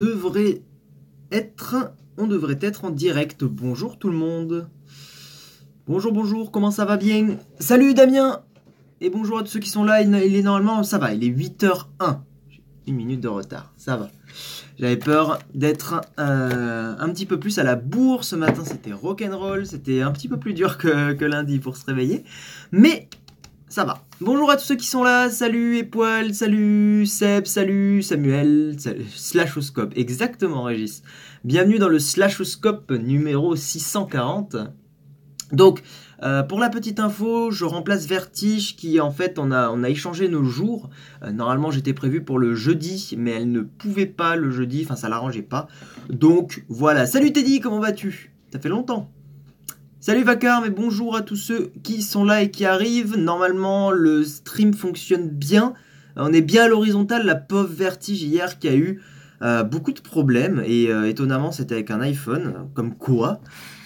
devrait être, on devrait être en direct. Bonjour tout le monde. Bonjour, bonjour, comment ça va bien? Salut Damien Et bonjour à tous ceux qui sont là, il, est normalement, ça va, il est 8h01. J'ai une minute de retard, ça va. J'avais peur d'être euh, un petit peu plus à la bourre ce matin, c'était rock'n'roll, c'était un petit peu plus dur que lundi pour se réveiller. Mais ça va. Bonjour à tous ceux qui sont là, salut Époil, salut Seb, salut Samuel, Slashoscope, exactement Régis. Bienvenue dans le Slashoscope numéro 640. Donc, euh, pour la petite info, je remplace Vertige qui en fait on a, on a échangé nos jours. Euh, normalement j'étais prévu pour le jeudi, mais elle ne pouvait pas le jeudi, enfin ça l'arrangeait pas. Donc voilà, salut Teddy, comment vas-tu? Ça fait longtemps. Salut Vacar, mais bonjour à tous ceux qui sont là et qui arrivent. Normalement, le stream fonctionne bien. On est bien à l'horizontale. La pauvre Vertige hier qui a eu euh, beaucoup de problèmes et euh, étonnamment c'était avec un iPhone, comme quoi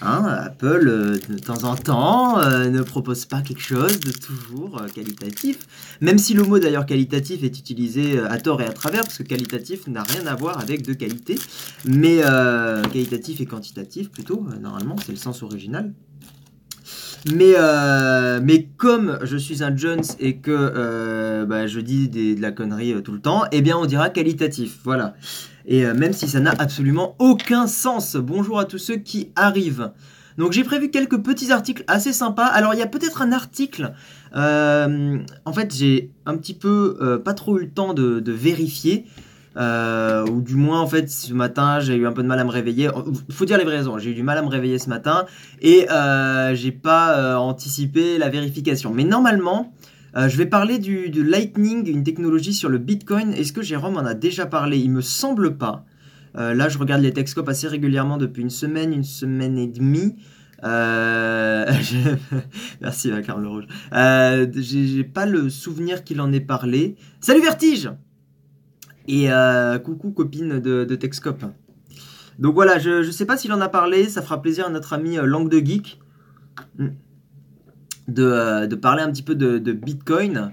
hein, Apple euh, de temps en temps ne propose pas quelque chose de toujours qualitatif, même si le mot d'ailleurs qualitatif est utilisé à tort et à travers, parce que qualitatif n'a rien à voir avec de qualité, mais qualitatif et quantitatif plutôt, normalement c'est le sens original. Mais, euh, mais comme je suis un Jones et que euh, bah, je dis de la connerie euh, tout le temps, eh bien on dira qualitatif. Voilà. Et même si ça n'a absolument aucun sens. Bonjour à tous ceux qui arrivent. Donc j'ai prévu quelques petits articles assez sympas. Alors il y a peut-être un article. en fait j'ai un petit peu pas trop eu le temps de vérifier. Euh, ou du moins en fait ce matin j'ai eu un peu de mal à me réveiller. Il faut dire les vraies raisons. J'ai eu du mal à me réveiller ce matin et euh, j'ai pas euh, anticipé la vérification. Mais normalement, euh, je vais parler du Lightning, une technologie sur le Bitcoin. Est-ce que Jérôme en a déjà parlé? Il me semble pas. là, je regarde les Texcopes assez régulièrement depuis une semaine, une semaine et demie. Euh, Merci, Carl Rouge. Euh, j'ai pas le souvenir qu'il en ait parlé. Salut Vertige et euh, coucou copine de, de. Donc voilà, je ne sais pas s'il en a parlé, ça fera plaisir à notre ami euh, Langue de Geek hmm, de, euh, de, parler un petit peu de, Bitcoin.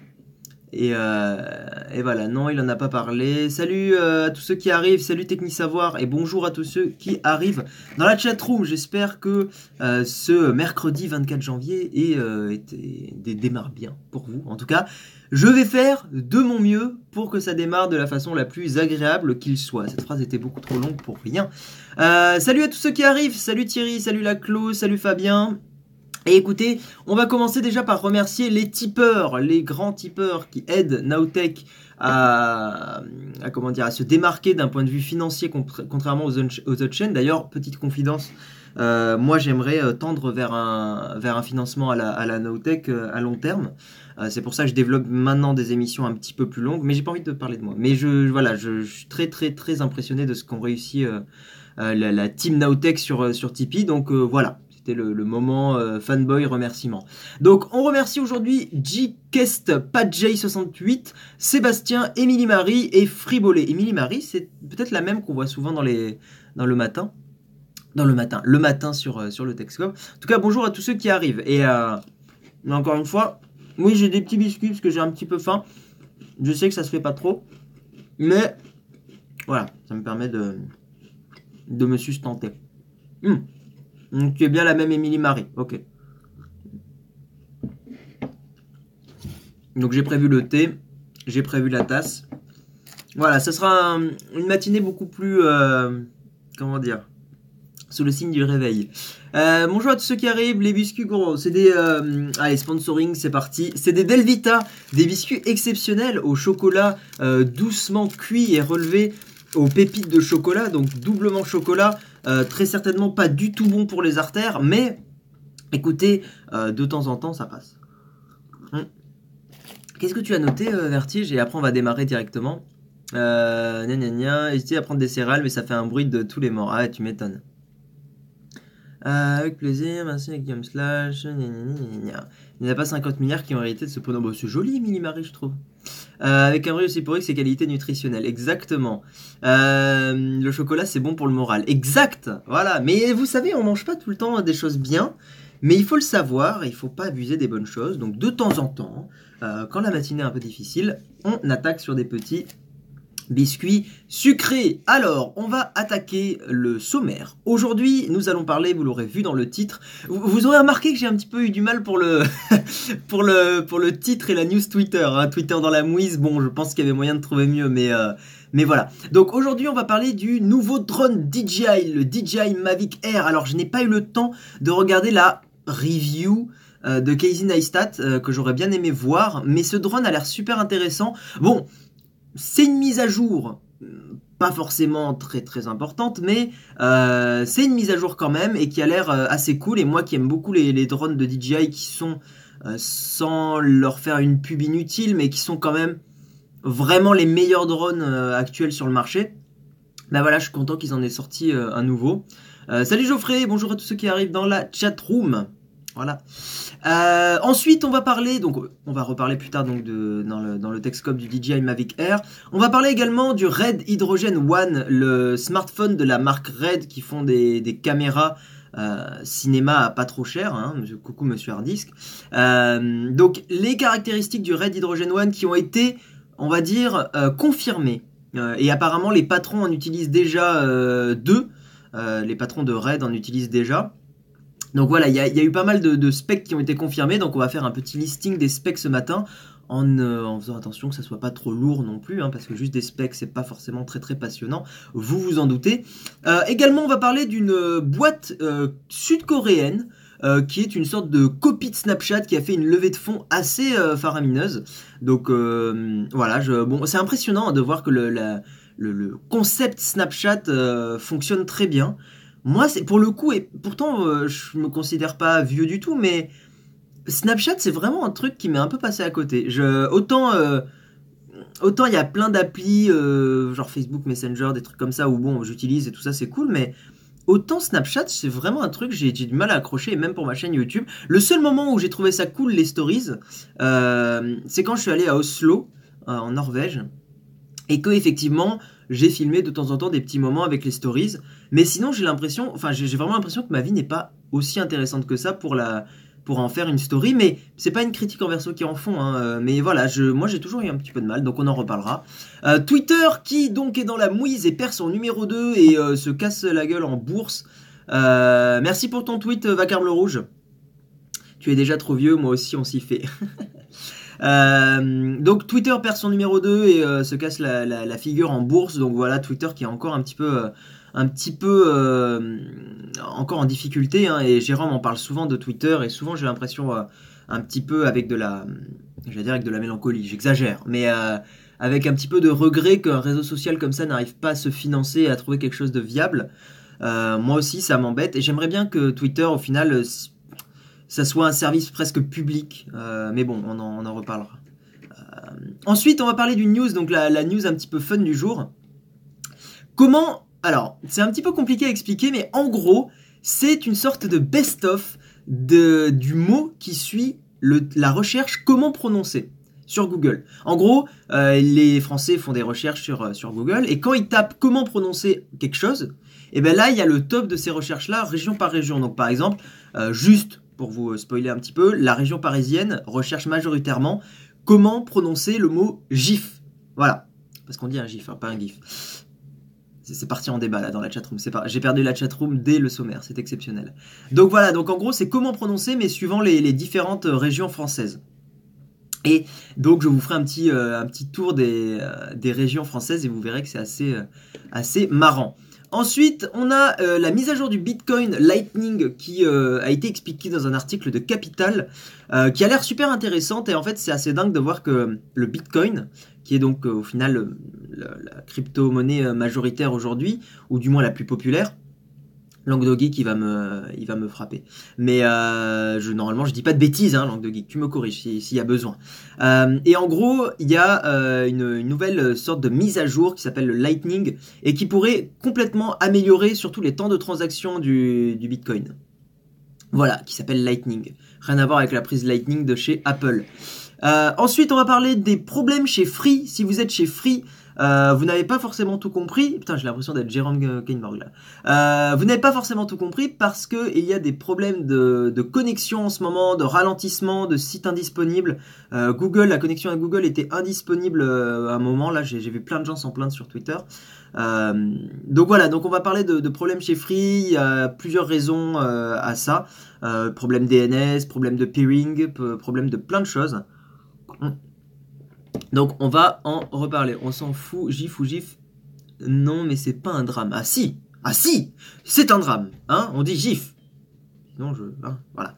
Et, et, voilà, non, il en a pas parlé. Salut à tous ceux qui arrivent, salut Techni Savoir et bonjour à tous ceux qui arrivent dans la chatroom. J'espère que ce mercredi 24 janvier est, démarre bien pour vous. En tout cas, je vais faire de mon mieux pour que ça démarre de la façon la plus agréable qu'il soit. Cette phrase était beaucoup trop longue pour rien. Euh, salut à tous ceux qui arrivent. Salut Thierry, salut Laclos, salut Fabien. Et écoutez, on va commencer déjà par remercier les tipeurs, les grands tipeurs qui aident Nowtech à, se démarquer d'un point de vue financier contrairement aux, autres chaînes. D'ailleurs, petite confidence, euh, moi j'aimerais euh, tendre vers un, financement à la, la Nowtech à long terme. Euh, c'est pour ça que je développe maintenant des émissions un petit peu plus longues, mais j'ai pas envie de parler de moi. Mais je, voilà, je, suis très très très impressionné de ce qu'ont réussi euh, euh, la, team Nowtech sur, sur Tipeee. Donc voilà, le, moment fanboy remerciement. Donc on remercie aujourd'hui G-Kest, PatJ68, Sébastien, Émilie Marie et Fribolet. Émilie Marie, c'est peut-être la même qu'on voit souvent dans, les, dans le matin. Dans le matin, le matin sur, sur le Texcom. En tout cas, bonjour à tous ceux qui arrivent. Et encore une fois, oui, j'ai des petits biscuits parce que j'ai un petit peu faim. Je sais que ça se fait pas trop. Mais voilà, ça me permet de, de me sustenter. Hum. Donc tu es bien la même Émilie Marie. Ok. Donc j'ai prévu le thé, j'ai prévu la tasse. Voilà, ce sera une matinée beaucoup plus... Euh, comment dire sous le signe du réveil. Bonjour à tous ceux qui arrivent, les biscuits gros, c'est des... Euh, allez, sponsoring, c'est parti. C'est des Delvita, des biscuits exceptionnels au chocolat euh, doucement cuit et relevé aux pépites de chocolat, donc doublement chocolat, très certainement pas du tout bon pour les artères, mais écoutez, de temps en temps, ça passe. Hum. Qu'est-ce que tu as noté, Vertige? Et après, on va démarrer directement. Euh, gna gna gna, à prendre des céréales, mais ça fait un bruit de tous les morts. Ah, tu m'étonnes. Euh, avec plaisir, merci Game Slash. Il n'y a pas 50 milliards qui ont hérité de ce pronom. Bon, c'est joli, Emily Marie, je trouve. Euh, avec un vrai aussi pour ses qualités nutritionnelles. Exactement. Euh, le chocolat, c'est bon pour le moral. Exact. Voilà. Mais vous savez, on mange pas tout le temps des choses bien. Mais il faut le savoir, il faut pas abuser des bonnes choses. Donc de temps en temps, quand la matinée est un peu difficile, on attaque sur des petits biscuits sucrés. Alors, on va attaquer le sommaire. Aujourd'hui, nous allons parler, vous l'aurez vu dans le titre, vous, aurez remarqué que j'ai un petit peu eu du mal pour le, pour le, pour le titre et la news Twitter. Hein. Twitter dans la mouise, bon, je pense qu'il y avait moyen de trouver mieux, mais... Euh, mais voilà. Donc aujourd'hui, on va parler du nouveau drone DJI, le DJI Mavic Air. Alors, je n'ai pas eu le temps de regarder la review euh, de Casey Neistat euh, que j'aurais bien aimé voir, mais ce drone a l'air super intéressant. Bon, c'est une mise à jour pas forcément très très importante, mais euh, c'est une mise à jour quand même et qui a l'air assez cool. Et moi qui aime beaucoup les, drones de DJI qui sont, sans leur faire une pub inutile, mais qui sont quand même vraiment les meilleurs drones actuels sur le marché, ben voilà, je suis content qu'ils en aient sorti un nouveau. salut Geoffrey, bonjour à tous ceux qui arrivent dans la chat room. Voilà. Euh, ensuite, on va parler, donc on va reparler plus tard donc dans, le, dans le du DJI Mavic Air. On va parler également du Red Hydrogen One, le smartphone de la marque Red qui font des, des caméras euh, cinéma pas trop cher. Hein, coucou Monsieur Hardisk. Euh, donc les caractéristiques du Red Hydrogen One qui ont été, on va dire, confirmées. Et apparemment, les patrons en utilisent déjà deux. les patrons de Red en utilisent déjà. Donc voilà, il y, a eu pas mal de, specs qui ont été confirmés, donc on va faire un petit listing des specs ce matin. En, euh, faisant attention que ça soit pas trop lourd non plus, hein, parce que juste des specs c'est pas forcément très très passionnant, vous vous en doutez. Euh, également on va parler d'une euh, boîte sud-coréenne qui est une sorte de copie de Snapchat qui a fait une levée de fonds assez faramineuse. Donc voilà, c'est impressionnant de voir que le concept Snapchat fonctionne très bien. Moi, c'est pour le coup, et pourtant, euh, je me considère pas vieux du tout, mais Snapchat, c'est vraiment un truc qui m'est un peu passé à côté. Autant, euh, autant il y a plein d'applis, euh, genre Facebook Messenger, des trucs comme ça, où bon, j'utilise et tout ça, c'est cool, mais autant Snapchat, c'est vraiment un truc, j'ai du mal à accrocher, et même pour ma chaîne YouTube. Le seul moment où j'ai trouvé ça cool, les stories, c'est quand je suis allé à Oslo, en Norvège, et que effectivement, j'ai filmé de temps en temps des petits moments avec les stories. Mais sinon, j'ai l'impression, enfin, j'ai vraiment l'impression que ma vie n'est pas aussi intéressante que ça pour la pour en faire une story, mais c'est pas une critique envers ceux qui en font. Hein. Euh, mais voilà, je, moi j'ai toujours eu un petit peu de mal, donc on en reparlera. Euh, Twitter qui donc est dans la mouise et perd son numéro 2 et euh, se casse la gueule en bourse. merci pour ton tweet, Vacarme le Rouge. Tu es déjà trop vieux, moi aussi on s'y fait. donc Twitter perd son numéro 2 et se casse la, la, figure en bourse. Donc voilà, Twitter qui est encore un petit peu un petit peu euh, encore en difficulté. Hein, et Jérôme en parle souvent de Twitter et souvent j'ai l'impression euh, un petit peu avec de la, j'allais dire avec de la mélancolie. J'exagère, mais euh, avec un petit peu de regret qu'un réseau social comme ça n'arrive pas à se financer et à trouver quelque chose de viable. moi aussi, ça m'embête et j'aimerais bien que Twitter, au final, ça soit un service presque public. mais bon, on en, on en reparlera. ensuite, on va parler d'une news, donc la, la news un petit peu fun du jour. Comment alors, c'est un petit peu compliqué à expliquer, mais en gros, c'est une sorte de best-of du mot qui suit la recherche comment prononcer sur Google. En gros, euh, les Français font des recherches sur, euh, sur Google et quand ils tapent comment prononcer quelque chose, et eh bien là, il y a le top de ces recherches-là, région par région. Donc par exemple, euh, juste pour vous spoiler un petit peu, la région parisienne recherche majoritairement comment prononcer le mot GIF. Voilà. Parce qu'on dit un GIF, hein, pas un GIF. C'est parti en débat là dans la chatroom. J'ai perdu la chatroom dès le sommaire, c'est exceptionnel. Donc voilà, donc en gros c'est comment prononcer mais suivant les, différentes euh, régions françaises. Et donc je vous ferai un petit, euh, tour des, euh, des, régions françaises et vous verrez que c'est assez, assez marrant. Ensuite, on a la mise à jour du Bitcoin Lightning qui a été expliquée dans un article de Capital qui a l'air super intéressante et en fait c'est assez dingue de voir que le Bitcoin, qui est donc au final la, crypto-monnaie euh, majoritaire aujourd'hui, ou du moins la plus populaire. Langue il va me, il va me frapper. Mais euh, je, normalement, je dis pas de bêtises, hein, langue. Tu me corriges s'il y a besoin. Euh, et en gros, il y a une, nouvelle sorte de mise à jour qui s'appelle le Lightning et qui pourrait complètement améliorer surtout les temps de transaction du Bitcoin. Voilà, qui s'appelle Lightning. Rien à voir avec la prise Lightning de chez Apple. Ensuite, on va parler des problèmes chez Free. Si vous êtes chez Free, Euh, vous n'avez pas forcément tout compris. Putain, j'ai l'impression d'être Jérôme Kainborg là. Euh, vous n'avez pas forcément tout compris parce que il y a des problèmes de, connexion en ce moment, de ralentissement, de sites indisponibles. Euh, Google, la connexion à Google était indisponible à un moment. Là, j'ai vu plein de gens s'en plaindre sur Twitter. donc voilà, donc on va parler de, de, problèmes chez Free. Il y a plusieurs raisons à ça. problème DNS, problème de peering, problème de plein de choses. Donc on va en reparler. On s'en fout, gif ou gif. Non, mais c'est pas un drame. Ah si, ah si, c'est un drame. Hein on dit gif. Sinon je, hein, voilà.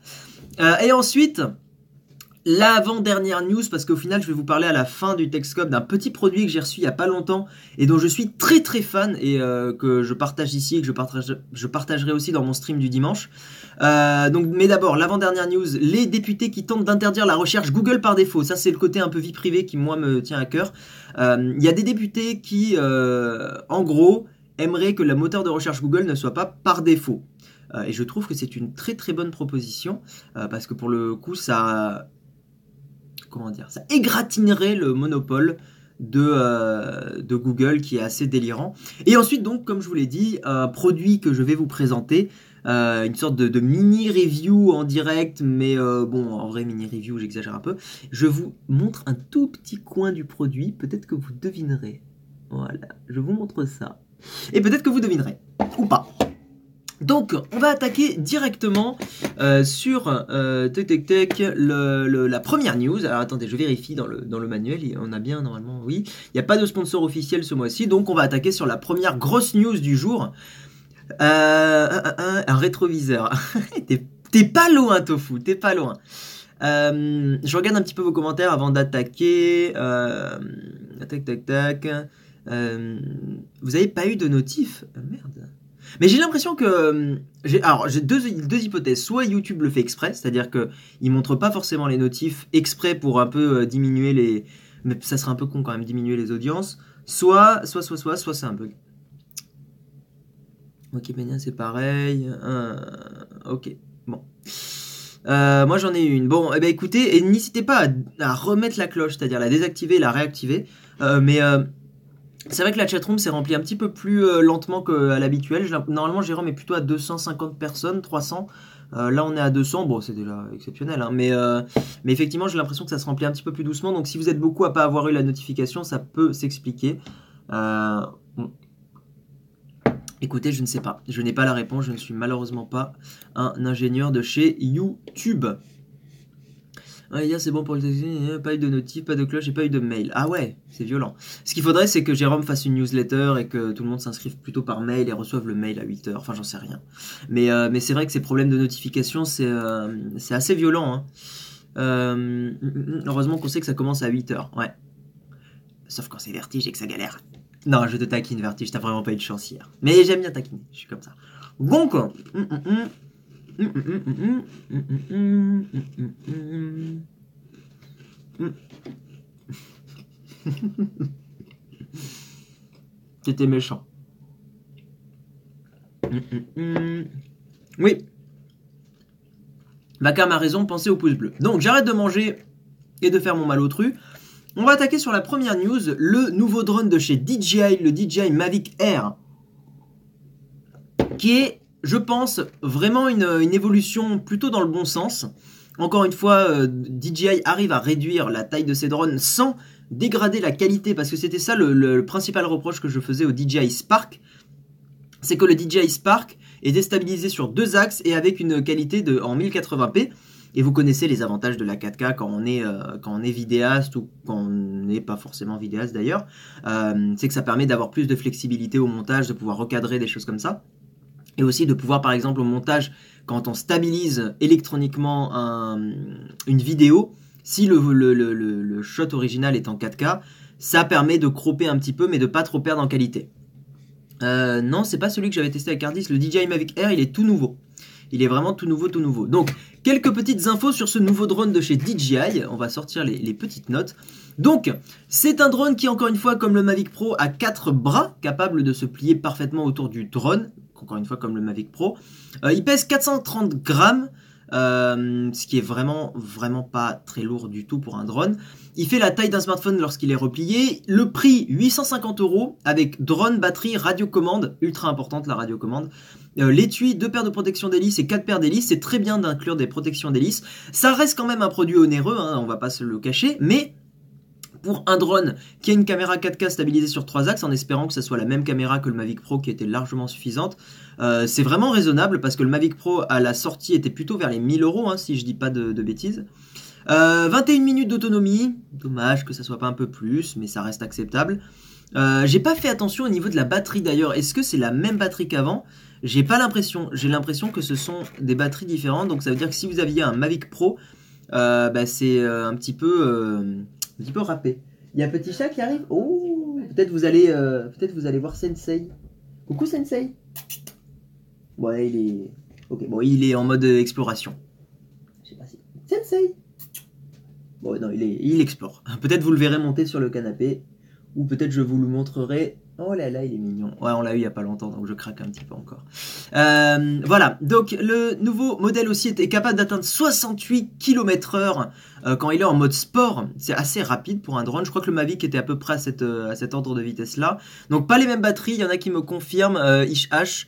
Euh, et ensuite, l'avant-dernière news, parce qu'au final, je vais vous parler à la fin du Texcop d'un petit produit que j'ai reçu il y a pas longtemps et dont je suis très très fan et euh, que je partage ici et que je, partage, je partagerai aussi dans mon stream du dimanche. Euh, mais d'abord, l'avant-dernière news, les députés qui tentent d'interdire la recherche Google par défaut. Ça, c'est le côté un peu vie privée qui, moi, me tient à cœur. Euh, il y a des députés qui, en gros, aimeraient que le moteur de recherche Google ne soit pas par défaut. et je trouve que c'est une très très bonne proposition parce que pour le coup, ça comment dire, ça égratignerait le monopole de, euh, de, Google qui est assez délirant. Et ensuite, donc, comme je vous l'ai dit, un produit que je vais vous présenter, euh, une sorte de, mini review en direct, mais euh, bon, en vrai mini review, j'exagère un peu. Je vous montre un tout petit coin du produit, peut-être que vous devinerez. Voilà, je vous montre ça. Et peut-être que vous devinerez, ou pas. Donc, on va attaquer directement euh, sur euh, la première news. Alors attendez, je vérifie dans le, dans le manuel, on a bien normalement, oui. Il n'y a pas de sponsor officiel ce mois-ci, donc on va attaquer sur la première grosse news du jour. Euh, un, rétroviseur. t'es pas loin, Tofu, t'es pas loin. Je regarde un petit peu vos commentaires avant d'attaquer. tac, tac, tac. vous avez pas eu de notif? Merde. Mais j'ai l'impression que. Euh, alors, j'ai deux, deux hypothèses. Soit YouTube le fait exprès, c'est-à-dire qu'il montre pas forcément les notifs exprès pour un peu euh, diminuer les. Mais ça serait un peu con quand même, diminuer les audiences. Soit, soit, soit, soit, soit c'est un bug. Wikipédia, c'est pareil. Euh, ok, bon. moi j'en ai une. Bon, eh ben écoutez, et n'hésitez pas à, remettre la cloche, c'est-à-dire la désactiver, la réactiver. mais c'est vrai que la chatroom s'est remplie un petit peu plus euh, lentement qu'à l'habituel. Normalement, Jérôme est plutôt à 250 personnes, 300. Euh, là, on est à 200. Bon, c'est déjà exceptionnel. Hein. mais, euh, mais effectivement, j'ai l'impression que ça se remplit un petit peu plus doucement. Donc, si vous êtes beaucoup à pas avoir eu la notification, ça peut s'expliquer. Écoutez, je ne sais pas. Je n'ai pas la réponse. Je ne suis malheureusement pas un ingénieur de chez YouTube. Ah, c'est bon pour le téléphone, pas eu de notif, pas de cloche et pas eu de mail. Ah ouais, c'est violent. Ce qu'il faudrait, c'est que Jérôme fasse une newsletter et que tout le monde s'inscrive plutôt par mail et reçoive le mail à 8h. Enfin, j'en sais rien. Mais, euh, mais c'est vrai que ces problèmes de notification, c'est euh, assez violent. Hein. Euh, heureusement qu'on sait que ça commence à 8h. Ouais. Sauf quand c'est vertige et que ça galère. Non, je te taquine, vertige, t'as vraiment pas eu de chance hier. Mais j'aime bien taquiner, je suis comme ça. Donc, C'était méchant. Oui. Bakam a raison, pensez au pouce bleu. Donc j'arrête de manger et de faire mon malotru. On va attaquer sur la première news, le nouveau drone de chez DJI, le DJI Mavic Air, qui est je pense, vraiment une, évolution plutôt dans le bon sens. Encore une fois, euh, DJI arrive à réduire la taille de ses drones sans dégrader la qualité, parce que c'était ça le, principal reproche que je faisais au DJI Spark, c'est que le DJI Spark est déstabilisé sur deux axes et avec une qualité de, en 1080p. Et vous connaissez les avantages de la 4K quand on est, euh, quand on est vidéaste ou quand on n'est pas forcément vidéaste d'ailleurs. Euh, c'est que ça permet d'avoir plus de flexibilité au montage, de pouvoir recadrer des choses comme ça et aussi de pouvoir par exemple au montage quand on stabilise électroniquement une vidéo si le, shot original est en 4K ça permet de cropper un petit peu mais de pas trop perdre en qualité. Euh, non c'est pas celui que j'avais testé avec Ardis le DJI Mavic Air il est tout nouveau il est vraiment tout nouveau, tout nouveau. Donc, quelques petites infos sur ce nouveau drone de chez DJI. On va sortir les, petites notes. Donc, c'est un drone qui, encore une fois, comme le Mavic Pro, a 4 bras, capable de se plier parfaitement autour du drone encore une fois comme le Mavic Pro. Euh, il pèse 430 grammes. Ce qui est vraiment, vraiment pas très lourd du tout pour un drone. Il fait la taille d'un smartphone lorsqu'il est replié. Le prix 850 euros avec drone, batterie, radiocommande, ultra importante la radiocommande. Euh, l'étui, deux paires de protection d'hélice et quatre paires d'hélices. C'est très bien d'inclure des protections d'hélice. Ça reste quand même un produit onéreux, hein, on va pas se le cacher, mais pour un drone qui a une caméra 4K stabilisée sur trois axes, en espérant que ce soit la même caméra que le Mavic Pro qui était largement suffisante, euh, c'est vraiment raisonnable parce que le Mavic Pro à la sortie était plutôt vers les 1000 euros, hein, si je dis pas de, bêtises. 21 euh, minutes d'autonomie, dommage que ça soit pas un peu plus, mais ça reste acceptable. J'ai pas fait attention au niveau de la batterie d'ailleurs. Est-ce que c'est la même batterie qu'avant? J'ai pas l'impression. J'ai l'impression que ce sont des batteries différentes. Donc ça veut dire que si vous aviez un Mavic Pro, euh, bah, c'est euh, un petit peu, euh, un petit peu râpé. Il y a un petit chat qui arrive. Oh, peut-être vous allez, peut-être vous allez voir Sensei. Coucou Sensei. Ouais, il est, ok, bon, il est en mode exploration. Je sais pas si. Sensei. Bon, non, il, est, il explore. Peut-être vous le verrez monter sur le canapé, ou peut-être je vous le montrerai Oh là là, il est mignon. Ouais, on l'a eu il y a pas longtemps, donc je craque un petit peu encore. Euh, voilà, donc le nouveau modèle aussi était capable d'atteindre 68 km/h euh, quand il est en mode sport. C'est assez rapide pour un drone. Je crois que le Mavic était à peu près à, euh, cet ordre de vitesse-là. Donc pas les mêmes batteries. Il y en a qui me confirment. Ish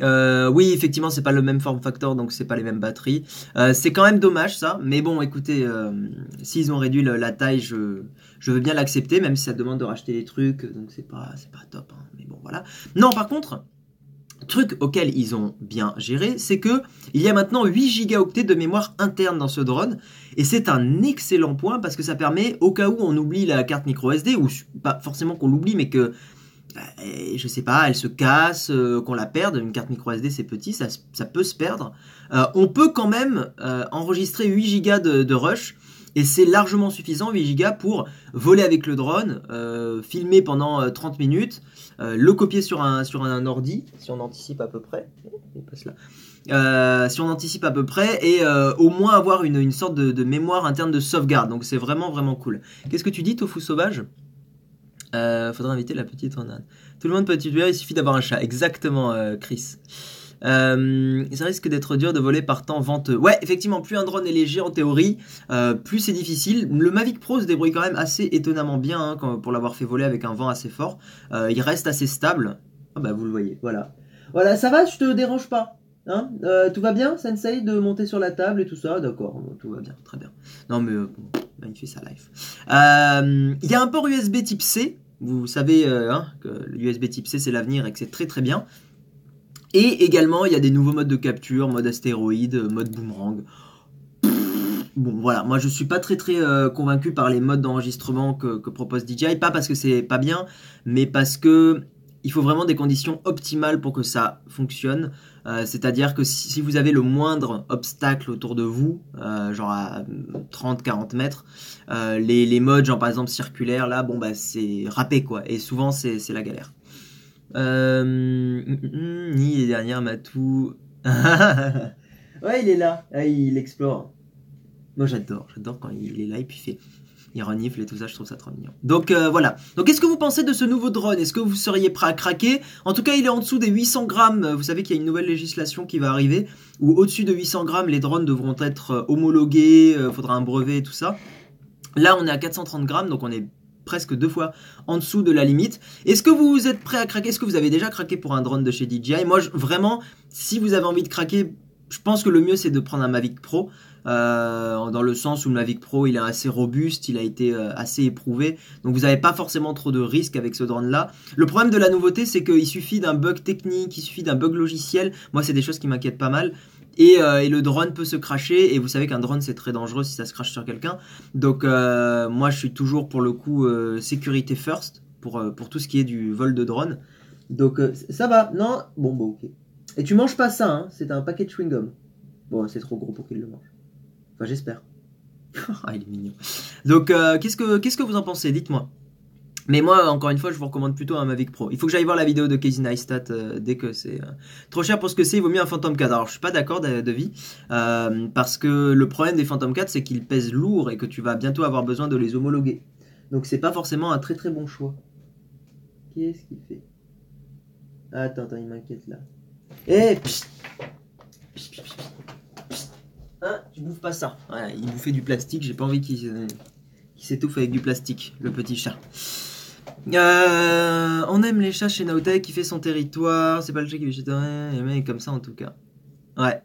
H. oui, effectivement, c'est pas le même form factor, donc c'est pas les mêmes batteries. c'est quand même dommage ça, mais bon, écoutez, s'ils ont réduit la taille, je, veux bien l'accepter, même si ça demande de racheter les trucs, donc c'est pas, c'est pas top. Hein, mais bon, voilà. Non, par contre, truc auquel ils ont bien géré, c'est que il y a maintenant 8 gigaoctets de mémoire interne dans ce drone, et c'est un excellent point parce que ça permet, au cas où on oublie la carte micro SD, ou pas forcément qu'on l'oublie, mais que euh, je sais pas, elle se casse, euh, qu'on la perde. Une carte micro SD, c'est petit, ça, peut se perdre. Euh, on peut quand même enregistrer 8 Go de, de, rush et c'est largement suffisant, 8 Go, pour voler avec le drone, euh, filmer pendant 30 euh, minutes, euh, le copier sur un, sur un ordi, si on anticipe à peu près. si on anticipe à peu près, et au moins avoir une, sorte de, mémoire interne de sauvegarde. Donc c'est vraiment vraiment cool. Qu'est-ce que tu dis, Tofu Sauvage? Faudrait inviter la petite renade. Tout le monde peut tuer, il suffit d'avoir un chat. Exactement, Chris. Euh, ça risque d'être dur de voler par temps venteux. Ouais, effectivement, plus un drone est léger en théorie, euh, plus c'est difficile. Le Mavic Pro se débrouille quand même assez étonnamment bien hein, pour l'avoir fait voler avec un vent assez fort. Euh, il reste assez stable. Ah bah vous le voyez, voilà. Voilà, ça va, je te dérange pas Hein? Tout va bien, Sensei, de monter sur la table et tout ça? D'accord, tout va bien, très bien. Non mais life. Il y a un port USB type C. Vous savez hein, que l'USB type C c'est l'avenir et que c'est très très bien. Et également, il y a des nouveaux modes de capture, mode astéroïde, mode boomerang. Bon voilà, moi je suis pas très très euh, convaincu par les modes d'enregistrement que, propose DJI, pas parce que c'est pas bien, mais parce que il faut vraiment des conditions optimales pour que ça fonctionne. Euh, c'est-à-dire que si, vous avez le moindre obstacle autour de vous, euh, genre à 30-40 mètres, les, les, modes, genre par exemple circulaire, là, bon bah c'est râpé quoi, et souvent c'est la galère. Euh, ni les dernières Matou. ouais, il est là. Ah, il explore. Moi, j'adore. J'adore quand il est là et puis il fait. Il renifle et tout ça, je trouve ça trop mignon. Donc euh, voilà. Donc qu'est-ce que vous pensez de ce nouveau drone? Est-ce que vous seriez prêt à craquer? En tout cas, il est en dessous des 800 grammes. Vous savez qu'il y a une nouvelle législation qui va arriver où au-dessus de 800 grammes, les drones devront être euh, homologués, faudra un brevet et tout ça. Là, on est à 430 grammes, donc on est presque deux fois en dessous de la limite. Est-ce que vous êtes prêt à craquer? Est-ce que vous avez déjà craqué pour un drone de chez DJI Moi, vraiment, si vous avez envie de craquer, je pense que le mieux c'est de prendre un Mavic Pro. Euh, dans le sens où le Mavic Pro il est assez robuste, il a été euh, assez éprouvé, donc vous n'avez pas forcément trop de risques avec ce drone là. Le problème de la nouveauté c'est qu'il suffit d'un bug technique, il suffit d'un bug logiciel, moi c'est des choses qui m'inquiètent pas mal, euh, et, le drone peut se cracher. Et vous savez qu'un drone c'est très dangereux si ça se crache sur quelqu'un. Donc euh, moi je suis toujours pour le coup euh, sécurité first pour, pour tout ce qui est du vol de drone. Donc ça va. Non? Bon bon ok. Et tu manges pas ça, hein? C'est un paquet de chewing-gum. Bon c'est trop gros pour qu'il le mange. Enfin j'espère. ah il est mignon. Donc qu'est-ce que qu'est-ce que vous en pensez? Dites-moi. Mais moi, encore une fois, je vous recommande plutôt un Mavic Pro. Il faut que j'aille voir la vidéo de Casey Neistat euh, dès que c'est euh, trop cher pour ce que c'est. Il vaut mieux un Phantom 4. Alors, je suis pas d'accord de, vie euh, parce que le problème des Phantom 4, c'est qu'ils pèsent lourd et que tu vas bientôt avoir besoin de les homologuer. Donc, c'est pas forcément un très très bon choix. Qu'est-ce qu'il fait? Attends, attends, il m'inquiète là. Eh, psst, Tu bouffes pas ça. Ouais, il bouffait du plastique, j'ai pas envie qu'il s'étouffe avec du plastique, le petit chat. Euh, on aime les chats chez Naotech, qui fait son territoire. C'est pas le chat qui fait mais comme ça en tout cas. Ouais.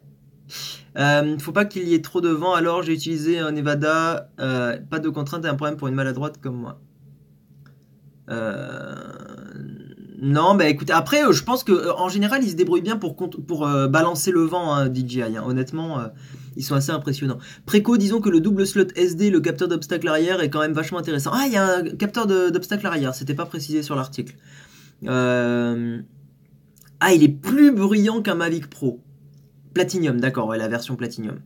Euh, faut pas qu'il y ait trop de vent, alors j'ai utilisé un Nevada. Euh, pas de contrainte et un problème pour une maladroite comme moi. Euh, non, bah écoutez, après, je pense que en général, ils se débrouillent bien pour, pour balancer le vent, hein, DJI. Hein. Honnêtement, ils sont assez impressionnants. Préco, disons que le double slot SD, le capteur d'obstacle arrière, est quand même vachement intéressant. Ah, il y a un capteur d'obstacle arrière, c'était pas précisé sur l'article. Ah, il est plus bruyant qu'un Mavic Pro. Platinum, d'accord, ouais, la version Platinum.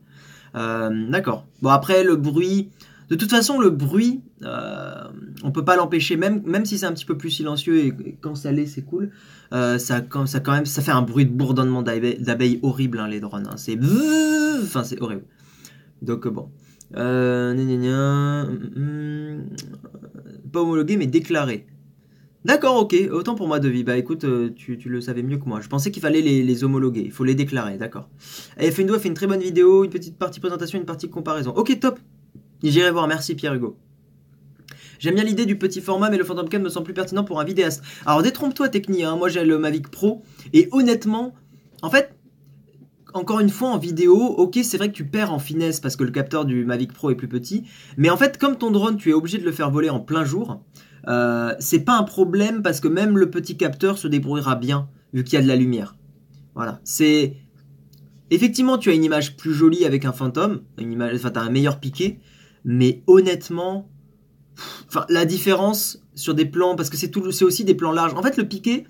Euh, d'accord. Bon, après, le bruit. De toute façon, le bruit, euh, on peut pas l'empêcher, même, si c'est un petit peu plus silencieux et, quand ça l'est, c'est cool. Euh, ça, fait un bruit de bourdonnement d'abeilles horrible, hein, les drones. Hein. C'est. Enfin, c'est horrible. Donc, bon. Euh, pas homologué, mais déclaré. D'accord, ok, autant pour moi Devi. Bah écoute, tu, le savais mieux que moi. Je pensais qu'il fallait les, homologuer, il faut les déclarer, d'accord. Et Fendo a fait une très bonne vidéo, une petite partie présentation, une partie comparaison. Ok, top J'irai voir, merci Pierre Hugo. J'aime bien l'idée du petit format, mais le Phantom Cam me semble plus pertinent pour un vidéaste. Alors détrompe-toi Techni, hein. moi j'ai le Mavic Pro, et honnêtement, en fait, encore une fois en vidéo, ok c'est vrai que tu perds en finesse parce que le capteur du Mavic Pro est plus petit, mais en fait comme ton drone tu es obligé de le faire voler en plein jour, euh, c'est pas un problème parce que même le petit capteur se débrouillera bien vu qu'il y a de la lumière. Voilà, c'est effectivement tu as une image plus jolie avec un fantôme, une image, enfin un meilleur piqué, mais honnêtement, la différence sur des plans parce que c'est tout, c'est aussi des plans larges. En fait le piqué,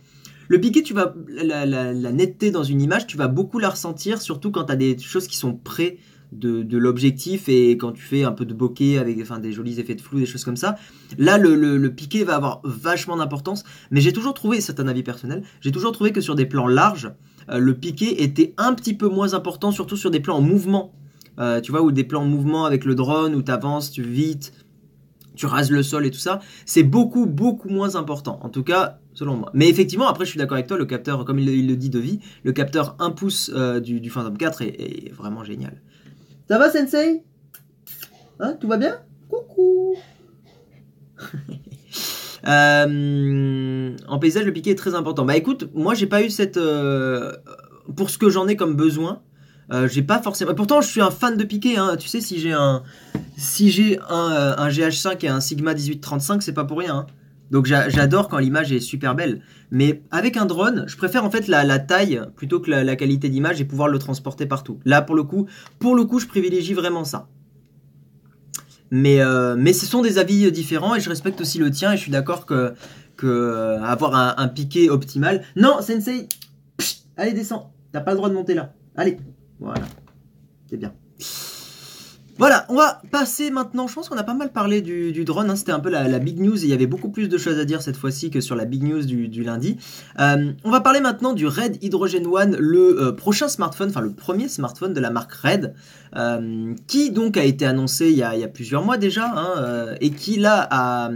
le piqué tu vas la, netteté dans une image, tu vas beaucoup la ressentir surtout quand tu as des choses qui sont près de, l'objectif et quand tu fais un peu de bokeh avec des jolis effets de flou, des choses comme ça. Là, le, le, piqué va avoir vachement d'importance, mais j'ai toujours trouvé, c'est un avis personnel, j'ai toujours trouvé que sur des plans larges, euh, le piqué était un petit peu moins important, surtout sur des plans en mouvement. Euh, tu vois, ou des plans en mouvement avec le drone, où tu avances, tu vite, tu rases le sol et tout ça, c'est beaucoup, beaucoup moins important. En tout cas, selon moi. Mais effectivement, après, je suis d'accord avec toi, le capteur, comme il, le dit de vie, le capteur 1 pouce euh, du, Phantom 4 est vraiment génial. Ça va, Sensei? Hein, tout va bien? Coucou euh, En paysage, le piqué est très important. Bah écoute, moi j'ai pas eu cette. Pour ce que j'en ai comme besoin, euh, j'ai pas forcément. Pourtant, je suis un fan de piqué. Hein. Tu sais, si j'ai un, si j'ai un, un, GH5 et un Sigma 1835, c'est pas pour rien. Hein. Donc j'adore quand l'image est super belle. Mais avec un drone, je préfère en fait la, taille plutôt que la, qualité d'image et pouvoir le transporter partout. Là pour le coup, pour le coup, je privilégie vraiment ça. Mais, euh, mais ce sont des avis différents et je respecte aussi le tien et je suis d'accord que, que euh, avoir un, piqué optimal. Non, Sensei, allez descends. T'as pas le droit de monter là. Allez, voilà, c'est bien. Voilà, on va passer maintenant. Je pense qu'on a pas mal parlé du, drone. Hein. C'était un peu la, big news et il y avait beaucoup plus de choses à dire cette fois-ci que sur la big news du, lundi. Euh, on va parler maintenant du Red Hydrogen One, le euh, prochain smartphone, enfin le premier smartphone de la marque Red, euh, qui donc a été annoncé il y a, plusieurs mois déjà hein, et qui là a,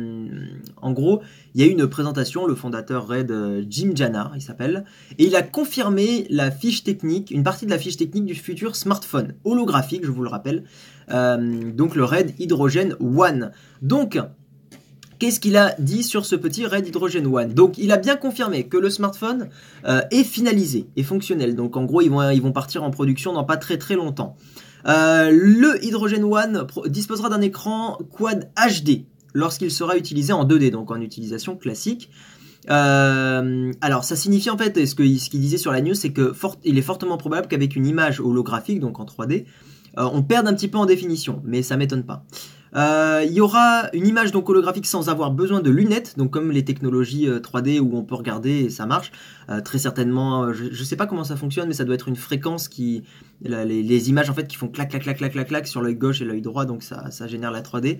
en gros, il y a eu une présentation, le fondateur Red, Jim Jana, il s'appelle, et il a confirmé la fiche technique, une partie de la fiche technique du futur smartphone holographique, je vous le rappelle, euh, donc le Red Hydrogen One. Donc, Qu'est-ce qu'il a dit sur ce petit Red Hydrogen One? Donc il a bien confirmé que le smartphone euh, est finalisé, est fonctionnel. Donc en gros ils vont, partir en production dans pas très très longtemps. Euh, le Hydrogen One disposera d'un écran Quad HD lorsqu'il sera utilisé en 2D, donc en utilisation classique. alors ça signifie en fait, ce qu'il disait sur la news, c'est que il est fortement probable qu'avec une image holographique, donc en 3D, euh, on perd un petit peu en définition, mais ça m'étonne pas. Euh, il y aura une image donc holographique sans avoir besoin de lunettes, donc comme les technologies 3D euh, où on peut regarder et ça marche. très certainement, je, ne sais pas comment ça fonctionne, mais ça doit être une fréquence qui, les, images en fait qui font clac clac clac clac clac clac sur l'œil gauche et l'œil droit, donc ça, génère la 3D.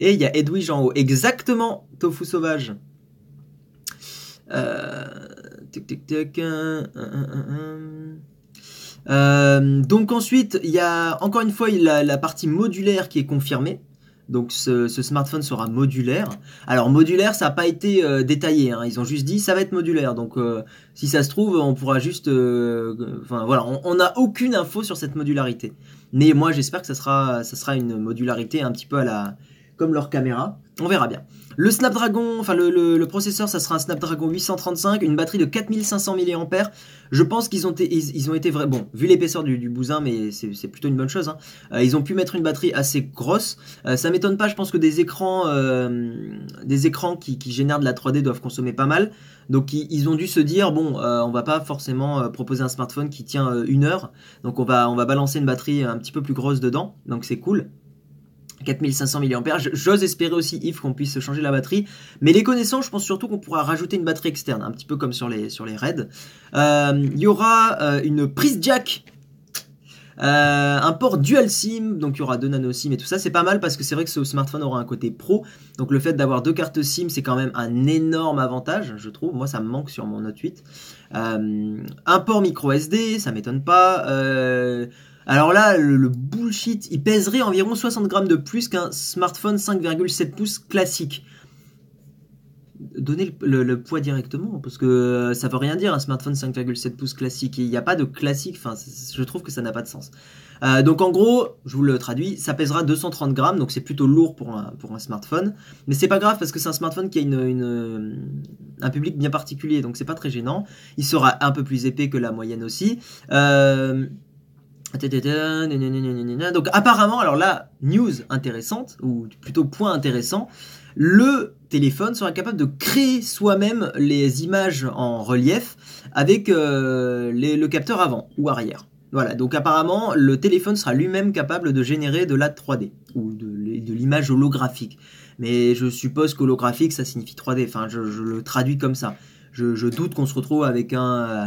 et il y a Edwige en haut, exactement Tofu sauvage. tic tic. Euh, donc ensuite, il y a encore une fois la, partie modulaire qui est confirmée. Donc ce, smartphone sera modulaire. Alors modulaire, ça n'a pas été euh, détaillé. Hein. Ils ont juste dit ça va être modulaire. Donc euh, si ça se trouve, on pourra juste... Enfin voilà, on n'a aucune info sur cette modularité. Mais moi j'espère que ça sera, ça sera une modularité un petit peu à la... comme leur caméra. On verra bien. Le Snapdragon, enfin le, processeur, ça sera un Snapdragon 835, une batterie de 4500 mAh. Je pense qu'ils ont, ils, été vrais. Bon, vu l'épaisseur du, bousin, mais c'est plutôt une bonne chose. Hein. Euh, ils ont pu mettre une batterie assez grosse. Euh, ça m'étonne pas, je pense que des écrans, euh, qui, génèrent de la 3D doivent consommer pas mal. Donc ils, ont dû se dire bon, on va pas forcément proposer un smartphone qui tient une heure. Donc on va balancer une batterie un petit peu plus grosse dedans. Donc c'est cool. 4500 mAh. J'ose espérer aussi, if, qu'on puisse changer la batterie. Mais les connaissants, je pense surtout qu'on pourra rajouter une batterie externe, un petit peu comme sur les, sur les RAID. Euh, il y aura euh, une prise jack. Euh, un port dual SIM, donc il y aura deux nano SIM et tout ça, c'est pas mal parce que c'est vrai que ce smartphone aura un côté pro, donc le fait d'avoir deux cartes SIM c'est quand même un énorme avantage, je trouve. Moi ça me manque sur mon Note 8. un port micro SD, ça m'étonne pas. Alors là, le, bullshit, il pèserait environ 60 grammes de plus qu'un smartphone 5,7 pouces classique. Donnez le, poids directement, parce que ça veut rien dire un smartphone 5,7 pouces classique. Il n'y a pas de classique, je trouve que ça n'a pas de sens. Euh, donc en gros, je vous le traduis, ça pèsera 230 grammes, donc c'est plutôt lourd pour un, smartphone. Mais c'est pas grave parce que c'est un smartphone qui a une, un public bien particulier, donc c'est pas très gênant. Il sera un peu plus épais que la moyenne aussi. Euh, donc apparemment, alors là, news intéressante, ou plutôt point intéressant, le téléphone sera capable de créer soi-même les images en relief avec euh, le capteur avant ou arrière. Voilà, donc apparemment, le téléphone sera lui-même capable de générer de la 3D, ou de, l'image holographique. Mais je suppose qu'holographique, ça signifie 3D, enfin je, le traduis comme ça. Je, doute qu'on se retrouve avec un...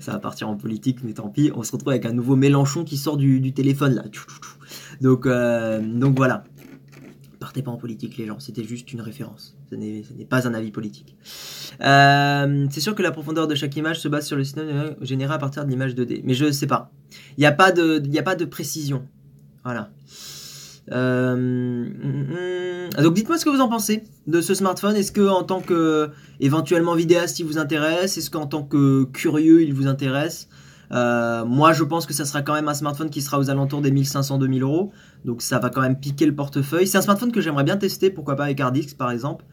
ça va partir en politique, mais tant pis. On se retrouve avec un nouveau Mélenchon qui sort du, téléphone là. Donc, euh, donc voilà. Partez pas en politique, les gens. C'était juste une référence. Ce n'est pas un avis politique. Euh, c'est sûr que la profondeur de chaque image se base sur le système généré à partir de l'image 2D. Mais je sais pas. Il n'y a, pas de, a pas de précision. Voilà. Euh, mm, mm. donc dites-moi ce que vous en pensez de ce smartphone. Est-ce que en tant que éventuellement vidéaste il vous intéresse? Est-ce qu'en tant que curieux il vous intéresse? Euh, Moi je pense que ça sera quand même un smartphone qui sera aux alentours des 1500-2000 euros. Donc ça va quand même piquer le portefeuille. C'est un smartphone que j'aimerais bien tester, pourquoi pas avec hard disk par exemple.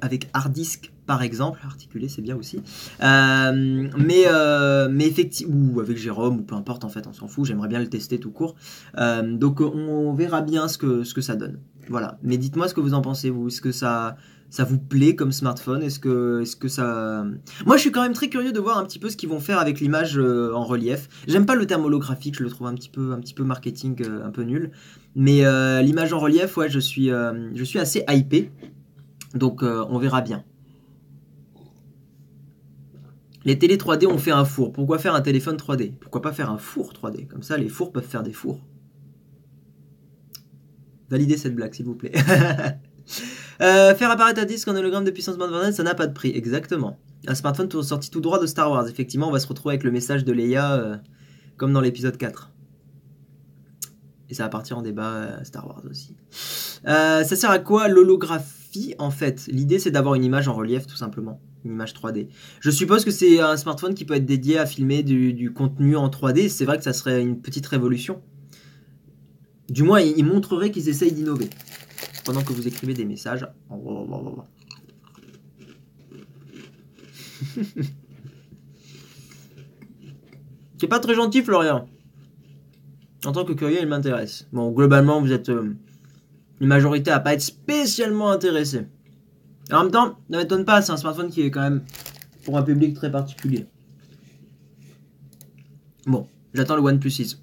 Avec hard disk par exemple, articulé c'est bien aussi. Euh, mais euh, effectivement, ou avec Jérôme, ou peu importe en fait, on s'en fout, j'aimerais bien le tester tout court. Euh, donc on verra bien ce que, ça donne. Voilà. Mais dites-moi ce que vous en pensez, vous. Est-ce que ça, vous plaît comme smartphone? Est-ce que, est que ça. Moi je suis quand même très curieux de voir un petit peu ce qu'ils vont faire avec l'image en relief. J'aime pas le terme holographique, je le trouve un petit peu, un petit peu marketing, un peu nul. Mais l'image en relief, ouais, je suis, je suis assez hypé. Donc on verra bien. Les télé 3D ont fait un four. Pourquoi faire un téléphone 3D Pourquoi pas faire un four 3D Comme ça, les fours peuvent faire des fours. Validez cette blague, s'il vous plaît. Euh, faire apparaître un disque en hologramme de puissance bande ça n'a pas de prix. Exactement. Un smartphone sorti tout droit de Star Wars. Effectivement, on va se retrouver avec le message de Leia, euh, comme dans l'épisode 4. Et ça va partir en débat euh, Star Wars aussi. ça sert à quoi l'holographie En fait, l'idée c'est d'avoir une image en relief tout simplement une image 3D. Je suppose que c'est un smartphone qui peut être dédié à filmer du, contenu en 3D. C'est vrai que ça serait une petite révolution. Du moins, il, montrerait qu'ils essayent d'innover. Pendant que vous écrivez des messages. C'est pas très gentil, Florian. En tant que curieux, il m'intéresse. Bon, globalement, vous êtes euh, une majorité à pas être spécialement intéressé. En même temps, ne m'étonne pas, c'est un smartphone qui est quand même pour un public très particulier. Bon, j'attends le OnePlus 6.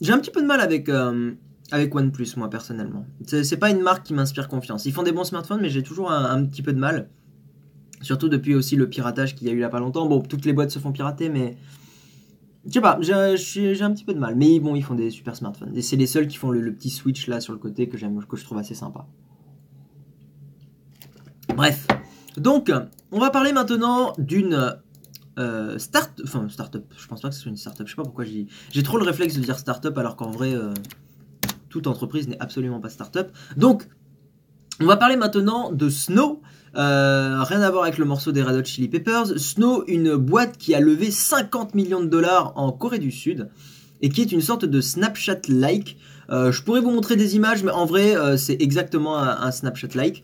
J'ai un petit peu de mal avec, euh, OnePlus, moi, personnellement. C'est pas une marque qui m'inspire confiance. Ils font des bons smartphones, mais j'ai toujours un, petit peu de mal. Surtout depuis aussi le piratage qu'il y a eu là pas longtemps. Bon, toutes les boîtes se font pirater, mais. Je sais pas, j'ai un petit peu de mal. Mais bon, ils font des super smartphones. Et c'est les seuls qui font le, le, petit switch là sur le côté que, que je trouve assez sympa. Bref. Donc, on va parler maintenant d'une euh, start, enfin start-up. Je pense pas que ce soit une start-up. Je sais pas pourquoi j'ai, trop le réflexe de dire start-up alors qu'en vrai, euh, toute entreprise n'est absolument pas start-up. Donc, on va parler maintenant de Snow. Euh, rien à voir avec le morceau des Red Chili Peppers. Snow, une boîte qui a levé 50 millions de dollars en Corée du Sud et qui est une sorte de Snapchat-like. Euh, je pourrais vous montrer des images, mais en vrai, c'est exactement un, Snapchat-like.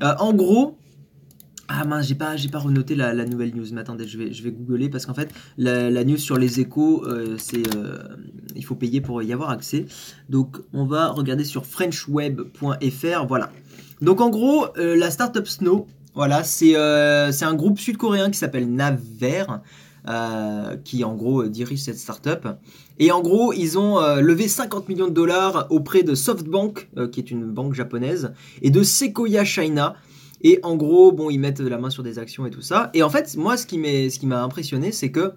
En gros, ah mince, j'ai pas, pas renoté la, nouvelle news. Mais attendez, je vais, googler parce qu'en fait, la, news sur les échos, c'est, il faut payer pour y avoir accès. Donc, on va regarder sur frenchweb.fr. Voilà. Donc en gros, euh, la startup Snow, voilà, euh, c'est un groupe sud-coréen qui s'appelle Naver, euh, qui en gros dirige cette startup. Et en gros, ils ont levé 50 millions de dollars auprès de SoftBank, qui est une banque japonaise, et de Sequoia China. Et en gros, bon, ils mettent la main sur des actions et tout ça. Et en fait, moi, ce qui m'a impressionné, c'est que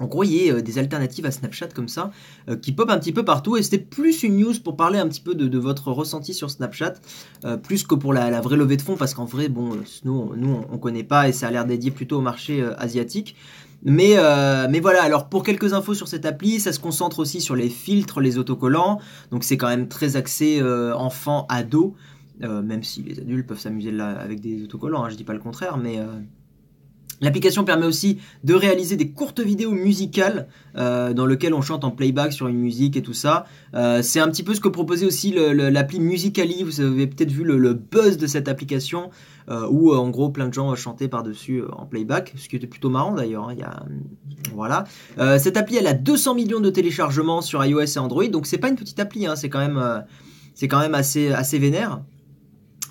en gros, il y a euh, des alternatives à Snapchat comme ça euh, qui pop un petit peu partout. Et c'était plus une news pour parler un petit peu de, votre ressenti sur Snapchat, euh, plus que pour la, vraie levée de fonds, parce qu'en vrai, bon, nous, nous on, connaît pas et ça a l'air dédié plutôt au marché asiatique. Mais, mais voilà, alors pour quelques infos sur cette appli, ça se concentre aussi sur les filtres, les autocollants. Donc c'est quand même très axé enfant, ado, même si les adultes peuvent s'amuser là avec des autocollants, hein, je dis pas le contraire, mais L'application permet aussi de réaliser des courtes vidéos musicales euh, dans lesquelles on chante en playback sur une musique et tout ça. Euh, c'est un petit peu ce que proposait aussi l'appli Musically. Vous avez peut-être vu le, buzz de cette application euh, où en gros plein de gens chantaient par-dessus en playback, ce qui était plutôt marrant d'ailleurs. Hein, voilà. cette appli elle a 200 millions de téléchargements sur iOS et Android, donc c'est pas une petite appli, hein, c'est quand même, c'est quand même assez, assez vénère.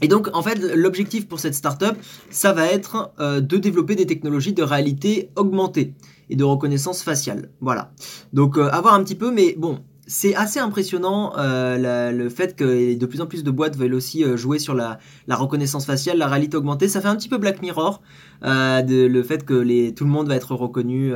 Et donc, en fait, l'objectif pour cette startup, ça va être euh, de développer des technologies de réalité augmentée et de reconnaissance faciale. Voilà. Donc, euh, avoir un petit peu, mais bon, c'est assez impressionnant euh, le fait que de plus en plus de boîtes veulent aussi jouer sur la, reconnaissance faciale, la réalité augmentée. Ça fait un petit peu Black Mirror, de, le fait que tout le monde va être reconnu,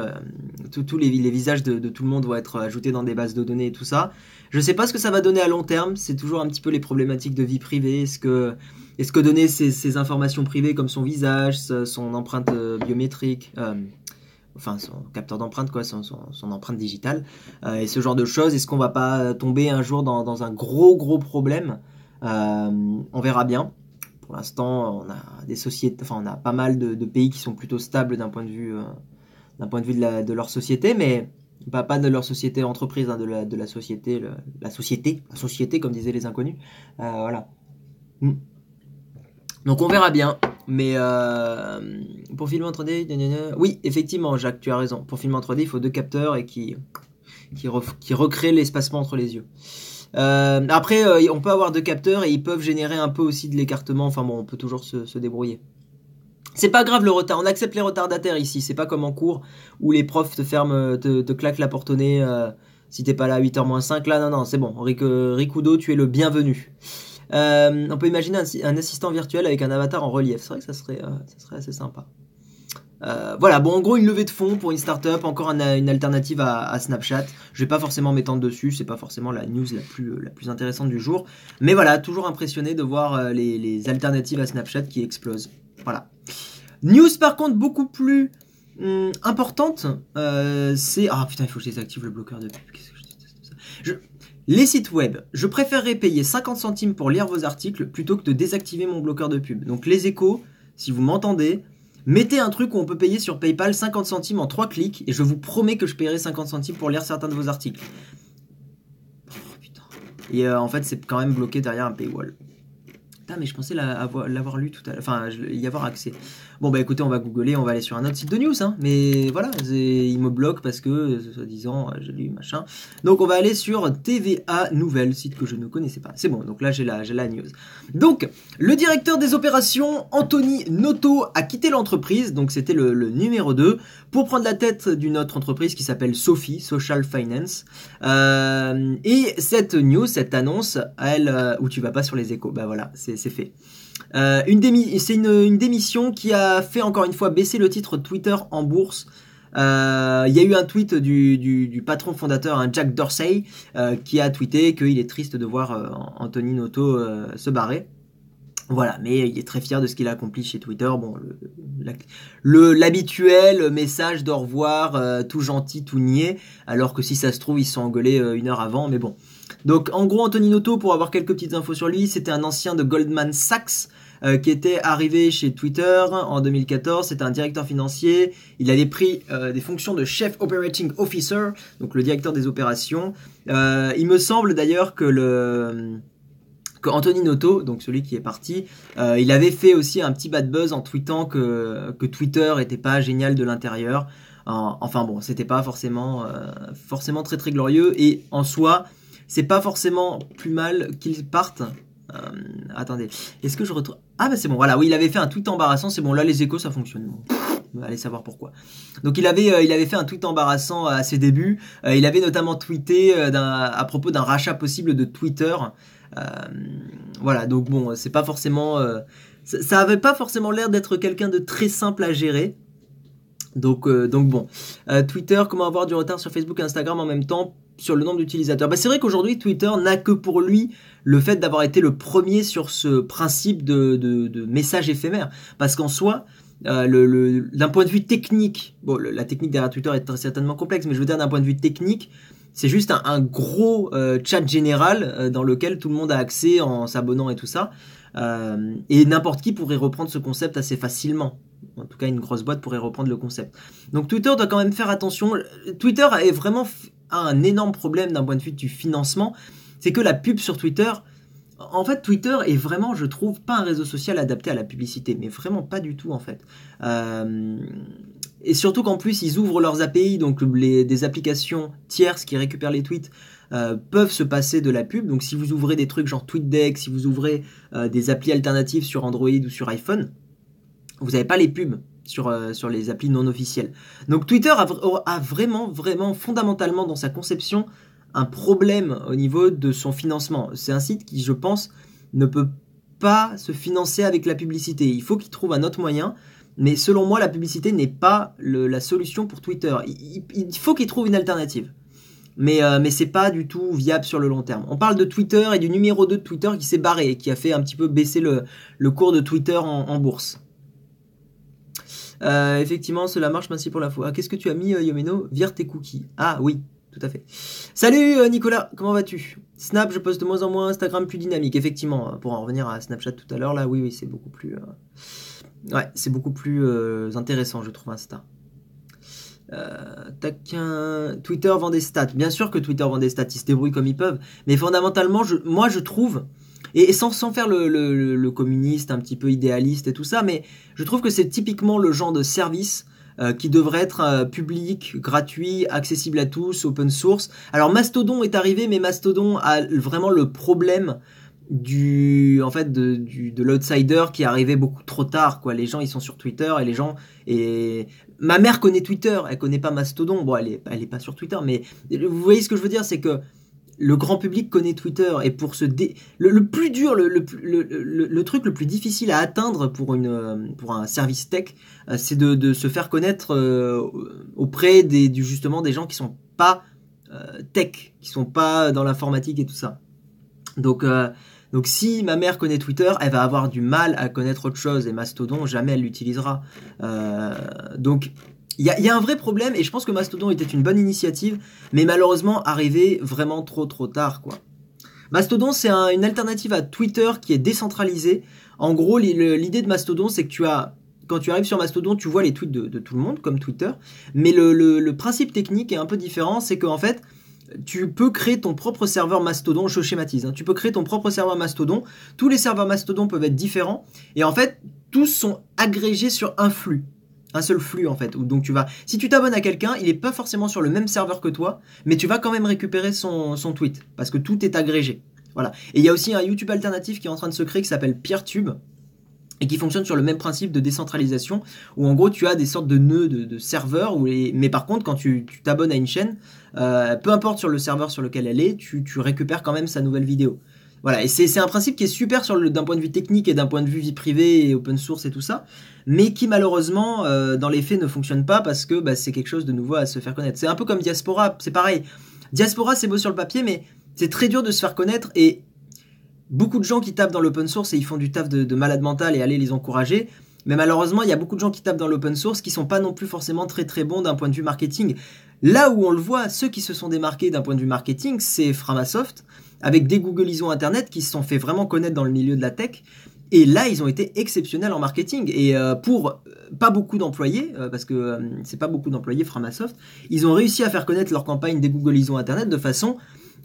tous les, les, visages de, de, tout le monde vont être ajoutés dans des bases de données et tout ça. Je sais pas ce que ça va donner à long terme. C'est toujours un petit peu les problématiques de vie privée. Est-ce que, donner ces, informations privées comme son visage, son empreinte euh, biométrique, euh, enfin son capteur d'empreinte, quoi, son, empreinte digitale, euh, et ce genre de choses, est-ce qu'on va pas tomber un jour dans, un gros gros problème? On verra bien. Pour l'instant, on a des sociétés, enfin on a pas mal de, pays qui sont plutôt stables d'un point de vue, d'un point de vue de leur société, mais pas, de leur société entreprise, hein, de, la, société, la société, la société comme disaient les inconnus. Euh, voilà. Hmm. Donc on verra bien. Mais euh, pour filmer en 3D, oui, effectivement, Jacques, tu as raison. Pour filmer en 3D, il faut deux capteurs et qui, qui, recréent l'espacement entre les yeux. Euh, après, on peut avoir deux capteurs et ils peuvent générer un peu aussi de l'écartement. Enfin bon, on peut toujours se débrouiller. C'est pas grave le retard, on accepte les retardataires ici, c'est pas comme en cours où les profs te ferment, te, claquent la porte au nez euh, si t'es pas là à 8h moins 5. Là, non, non, c'est bon. Ric, euh, Rikudo, tu es le bienvenu. Euh, on peut imaginer un, assistant virtuel avec un avatar en relief. C'est vrai que ça serait, ça serait assez sympa. voilà, bon, en gros, une levée de fonds pour une startup, encore une alternative à, Snapchat. Je vais pas forcément m'étendre dessus, c'est pas forcément la news la plus, intéressante du jour. Mais voilà, toujours impressionné de voir les alternatives à Snapchat qui explosent. Voilà. News par contre beaucoup plus hum, importante, euh, c'est... Ah putain, il faut que je désactive le bloqueur de pub. Qu'est-ce que je Les sites web, je préférerais payer 50 centimes pour lire vos articles plutôt que de désactiver mon bloqueur de pub. Donc les échos, si vous m'entendez, mettez un truc où on peut payer sur PayPal 50 centimes en 3 clics et je vous promets que je paierai 50 centimes pour lire certains de vos articles. Oh, putain. Et euh, en fait, c'est quand même bloqué derrière un paywall. Putain, mais je pensais l'avoir lu tout à l'heure, enfin, y avoir accès. Bon, bah écoutez, on va googler, on va aller sur un autre site de news, hein. Mais voilà, il me bloque parce que, soi-disant, j'ai lu machin. Donc, on va aller sur TVA Nouvelle, site que je ne connaissais pas. C'est bon, donc là, j'ai la, la news. Donc, le directeur des opérations, Anthony Noto, a quitté l'entreprise, donc c'était le, numéro 2, pour prendre la tête d'une autre entreprise qui s'appelle Sophie, Social Finance. Euh, et cette news, cette annonce, elle, euh, où tu vas pas sur les échos, bah voilà, c'est fait. Euh, c'est une, démission qui a fait encore une fois baisser le titre Twitter en bourse. Euh, il y a eu un tweet du, patron fondateur, hein, Jack Dorsey, euh, qui a tweeté qu'il est triste de voir Anthony Noto se barrer. Voilà, mais il est très fier de ce qu'il a accompli chez Twitter. Bon, l'habituel message d'au revoir, tout gentil, tout niais, alors que si ça se trouve, ils se sont engueulés une heure avant, mais bon. Donc en gros, Anthony Noto, pour avoir quelques petites infos sur lui, c'était un ancien de Goldman Sachs. Euh, qui était arrivé chez Twitter en 2014. C'était un directeur financier. Il avait pris euh, des fonctions de chef operating officer, donc le directeur des opérations. Euh, il me semble d'ailleurs que le que Anthony Noto, donc celui qui est parti, il avait fait aussi un petit bad buzz en tweetant que, que Twitter était pas génial de l'intérieur. enfin bon, c'était pas forcément, forcément très très glorieux. Et en soi, c'est pas forcément plus mal qu'ils partent. Euh, attendez, est-ce que je retrouve? Ah bah c'est bon, voilà, oui, il avait fait un tweet embarrassant, c'est bon, là les échos ça fonctionne. allez savoir pourquoi. Donc il avait, euh, il avait fait un tweet embarrassant à ses débuts. Euh, il avait notamment tweeté à propos d'un rachat possible de Twitter. voilà, donc bon, c'est pas forcément, ça, ça, avait pas forcément l'air d'être quelqu'un de très simple à gérer. Donc, donc bon, Twitter, comment avoir du retard sur Facebook et Instagram en même temps? Sur le nombre d'utilisateurs. Bah, c'est vrai qu'aujourd'hui, Twitter n'a que pour lui le fait d'avoir été le premier sur ce principe de, de, message éphémère. Parce qu'en soi, euh, le, d'un point de vue technique, bon, la technique derrière Twitter est certainement complexe, mais je veux dire d'un point de vue technique, c'est juste un, gros euh, chat général euh, dans lequel tout le monde a accès en s'abonnant et tout ça. et n'importe qui pourrait reprendre ce concept assez facilement. En tout cas, une grosse boîte pourrait reprendre le concept. Donc Twitter doit quand même faire attention. Twitter est vraiment un énorme problème d'un point de vue du financement, c'est que la pub sur Twitter, en fait, Twitter est vraiment, je trouve, pas un réseau social adapté à la publicité, mais vraiment pas du tout en fait. Euh, et surtout qu'en plus, ils ouvrent leurs API, donc les, des applications tierces qui récupèrent les tweets euh, peuvent se passer de la pub. Donc si vous ouvrez des trucs genre TweetDeck, si vous ouvrez euh, des applis alternatives sur Android ou sur iPhone, vous n'avez pas les pubs sur, euh, sur les applis non officielles. Donc Twitter a, vraiment, vraiment, fondamentalement dans sa conception, un problème au niveau de son financement. C'est un site qui, je pense, ne peut pas se financer avec la publicité. Il faut qu'il trouve un autre moyen. Mais selon moi, la publicité n'est pas la solution pour Twitter. Il, faut qu'il trouve une alternative. Mais, euh, mais c'est pas du tout viable sur le long terme. On parle de Twitter et du numéro 2 de Twitter qui s'est barré et qui a fait un petit peu baisser le, le cours de Twitter en bourse. Euh, effectivement, cela marche, merci pour la fois. Qu'est-ce que tu as mis, euh, Yomeno Vire tes cookies. Ah oui, tout à fait. Salut euh, Nicolas, comment vas-tu? Snap, je poste de moins en moins, Instagram plus dynamique. Effectivement, pour en revenir à Snapchat tout à l'heure, là, oui, oui, c'est beaucoup plus. Ouais, c'est beaucoup plus intéressant, je trouve, Insta. Twitter vend des stats. Bien sûr que Twitter vend des stats, ils se débrouillent comme ils peuvent. Mais fondamentalement, moi, je trouve et, sans, sans, faire le, le, communiste un petit peu idéaliste et tout ça, mais je trouve que c'est typiquement le genre de service euh, qui devrait être euh, public, gratuit, accessible à tous, open source. Alors Mastodon est arrivé, mais Mastodon a vraiment le problème du en fait de, du, de l'outsider qui est arrivé beaucoup trop tard quoi les gens ils sont sur Twitter et les gens et ma mère connaît Twitter elle connaît pas Mastodon bon elle est elle est pas sur Twitter mais vous voyez ce que je veux dire c'est que le grand public connaît Twitter et pour se dé... le, plus dur, le, le, truc le plus difficile à atteindre pour, une, euh, pour un service tech, euh, c'est de, se faire connaître euh, auprès des, du, justement des gens qui sont pas tech, qui sont pas dans l'informatique et tout ça. Donc, donc si ma mère connaît Twitter, elle va avoir du mal à connaître autre chose et Mastodon, jamais elle l'utilisera. donc il y, a un vrai problème et je pense que Mastodon était une bonne initiative, mais malheureusement arrivé vraiment trop trop tard quoi. Mastodon c'est une alternative à Twitter qui est décentralisée. En gros l'idée de Mastodon c'est que tu as quand tu arrives sur Mastodon, tu vois les tweets de, tout le monde, comme Twitter. Mais le, principe technique est un peu différent, c'est qu'en fait, tu peux créer ton propre serveur Mastodon, je schématise, hein. tu peux créer ton propre serveur Mastodon. Tous les serveurs Mastodon peuvent être différents. Et en fait, tous sont agrégés sur un flux un seul flux en fait. Donc tu vas, si tu t'abonnes à quelqu'un, il n'est pas forcément sur le même serveur que toi, mais tu vas quand même récupérer son, tweet parce que tout est agrégé. Voilà. Et il y a aussi un YouTube alternatif qui est en train de se créer qui s'appelle PeerTube et qui fonctionne sur le même principe de décentralisation où en gros tu as des sortes de nœuds de, serveurs mais par contre quand tu t'abonnes à une chaîne, euh, peu importe sur le serveur sur lequel elle est, tu récupères quand même sa nouvelle vidéo. Voilà, et c'est un principe qui est super d'un point de vue technique et d'un point de vue vie privée et open source et tout ça, mais qui malheureusement euh, dans les faits ne fonctionne pas parce que bah, c'est quelque chose de nouveau à se faire connaître. C'est un peu comme Diaspora, c'est pareil. Diaspora c'est beau sur le papier, mais c'est très dur de se faire connaître et beaucoup de gens qui tapent dans l'open source et ils font du taf de, malade mental et aller les encourager, Mais malheureusement, il y a beaucoup de gens qui tapent dans l'open source qui sont pas non plus forcément très très bons d'un point de vue marketing. Là où on le voit, ceux qui se sont démarqués d'un point de vue marketing, c'est Framasoft, avec des Googleisons Internet qui se sont fait vraiment connaître dans le milieu de la tech. Et là, ils ont été exceptionnels en marketing. Et euh, pour euh, pas beaucoup d'employés, euh, parce que c'est pas beaucoup d'employés Framasoft, ils ont réussi à faire connaître leur campagne des Googleisons Internet de façon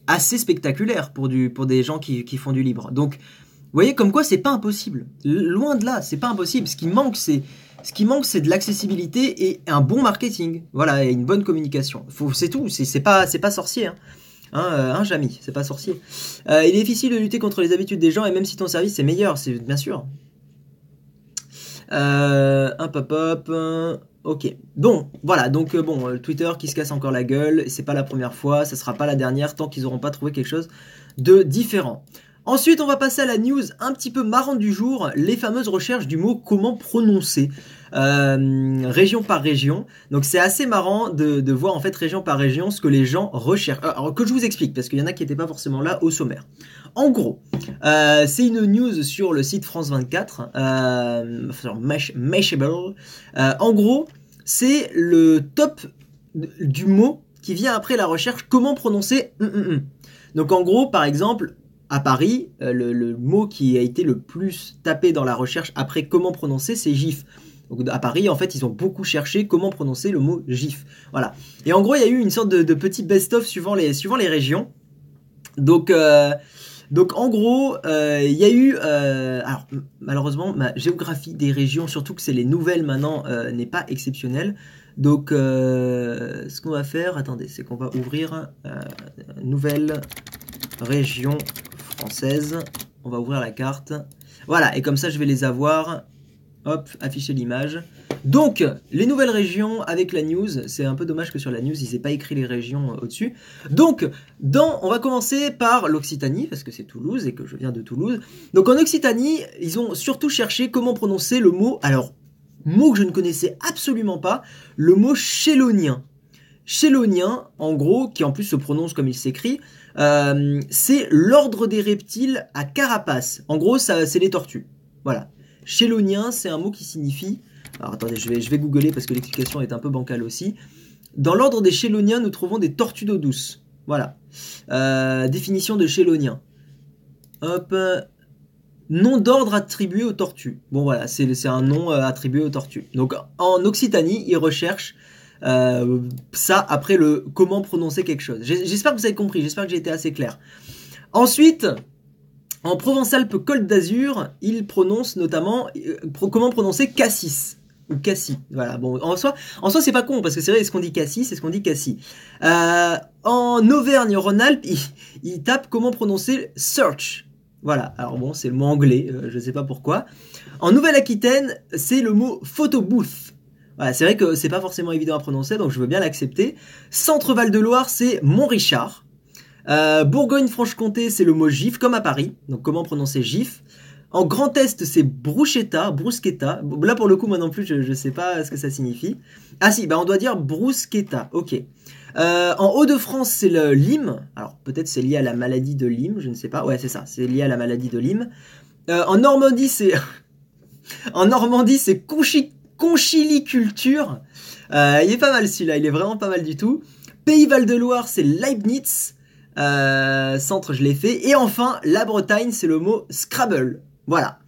assez spectaculaire pour, du, pour des gens qui, qui font du libre. Donc, vous voyez, comme quoi c'est pas impossible. Loin de là, c'est pas impossible. Ce qui manque, c'est ce qui manque, c'est de l'accessibilité et un bon marketing. Voilà, et une bonne communication. C'est tout. C'est pas, pas sorcier. Hein. Hein, euh, Jamy, c'est pas sorcier. Euh, il est difficile de lutter contre les habitudes des gens et même si ton service est meilleur, c'est bien sûr. Euh, un pop-up. Ok. Bon, voilà. Donc bon, Twitter qui se casse encore la gueule. C'est pas la première fois. Ça sera pas la dernière tant qu'ils auront pas trouvé quelque chose de différent. Ensuite, on va passer à la news un petit peu marrante du jour, les fameuses recherches du mot comment prononcer. Euh, région par région. Donc c'est assez marrant de, voir en fait région par région ce que les gens recherchent. Alors que je vous explique, parce qu'il y en a qui n'étaient pas forcément là au sommaire. En gros, euh, c'est une news sur le site France 24, euh, Mashable. Euh, en gros, c'est le top du mot qui vient après la recherche comment prononcer. Donc en gros, par exemple, à Paris, euh, le, mot qui a été le plus tapé dans la recherche après comment prononcer, c'est GIF. Donc à Paris, en fait, ils ont beaucoup cherché comment prononcer le mot GIF. Voilà. Et en gros, il y a eu une sorte de, petit best-of suivant les, suivant les régions. Donc, euh, donc en gros, euh, il y a eu... alors, malheureusement, ma géographie des régions, surtout que c'est les nouvelles maintenant, n'est pas exceptionnelle. Donc, ce qu'on va faire, attendez, c'est qu'on va ouvrir nouvelle région On va ouvrir la carte. Voilà, et comme ça, je vais les avoir. Hop, afficher l'image. Donc, les nouvelles régions avec la news. C'est un peu dommage que sur la news, ils n'aient pas écrit les régions euh, au-dessus. Donc, dans, on va commencer par l'Occitanie, parce que c'est Toulouse et que je viens de Toulouse. Donc, en Occitanie, ils ont surtout cherché comment prononcer le mot. Alors, mot que je ne connaissais absolument pas, le mot chélonien. Chélonien, en gros, qui en plus se prononce comme il s'écrit, euh, c'est l'ordre des reptiles à carapace. En gros, ça, c'est les tortues. Voilà. Chélonien, c'est un mot qui signifie. Alors attendez, je vais, je vais googler parce que l'explication est un peu bancale aussi. Dans l'ordre des chéloniens, nous trouvons des tortues d'eau douce. Voilà. Euh, définition de chélonien. Hop. Nom d'ordre attribué aux tortues. Bon voilà, c'est un nom euh, attribué aux tortues. Donc en Occitanie, ils recherchent euh, ça après le comment prononcer quelque chose. J'espère que vous avez compris, j'espère que j'ai été assez clair. Ensuite, en Provence-Alpes-Côte d'Azur, il prononce notamment euh, comment prononcer cassis ou cassis. Voilà. Bon, en soi, en soi, c'est pas con parce que c'est vrai, est-ce qu'on dit cassis, c'est ce qu'on dit cassis. Euh, en Auvergne-Rhône-Alpes, il, tape comment prononcer search. Voilà. Alors bon, c'est le mot anglais, je sais pas pourquoi. En Nouvelle-Aquitaine, c'est le mot photo c'est vrai que c'est pas forcément évident à prononcer, donc je veux bien l'accepter. Centre-Val de Loire, c'est Montrichard. Euh, Bourgogne-Franche-Comté, c'est le mot gif, comme à Paris. Donc comment prononcer gif? En Grand Est, c'est bruschetta, bruschetta. Là, pour le coup, moi non plus, je, ne sais pas ce que ça signifie. Ah si, bah on doit dire bruschetta, ok. Euh, en Haut-de-France, c'est le Lyme. Alors peut-être c'est lié à la maladie de Lyme, je ne sais pas. Ouais, c'est ça, c'est lié à la maladie de Lyme. Euh, en Normandie, c'est... en Normandie, c'est Couchy conchiliculture. Euh, il est pas mal celui-là, il est vraiment pas mal du tout. Pays Val-de-Loire, c'est Leibniz. Euh, centre, je l'ai fait. Et enfin, la Bretagne, c'est le mot Scrabble. Voilà.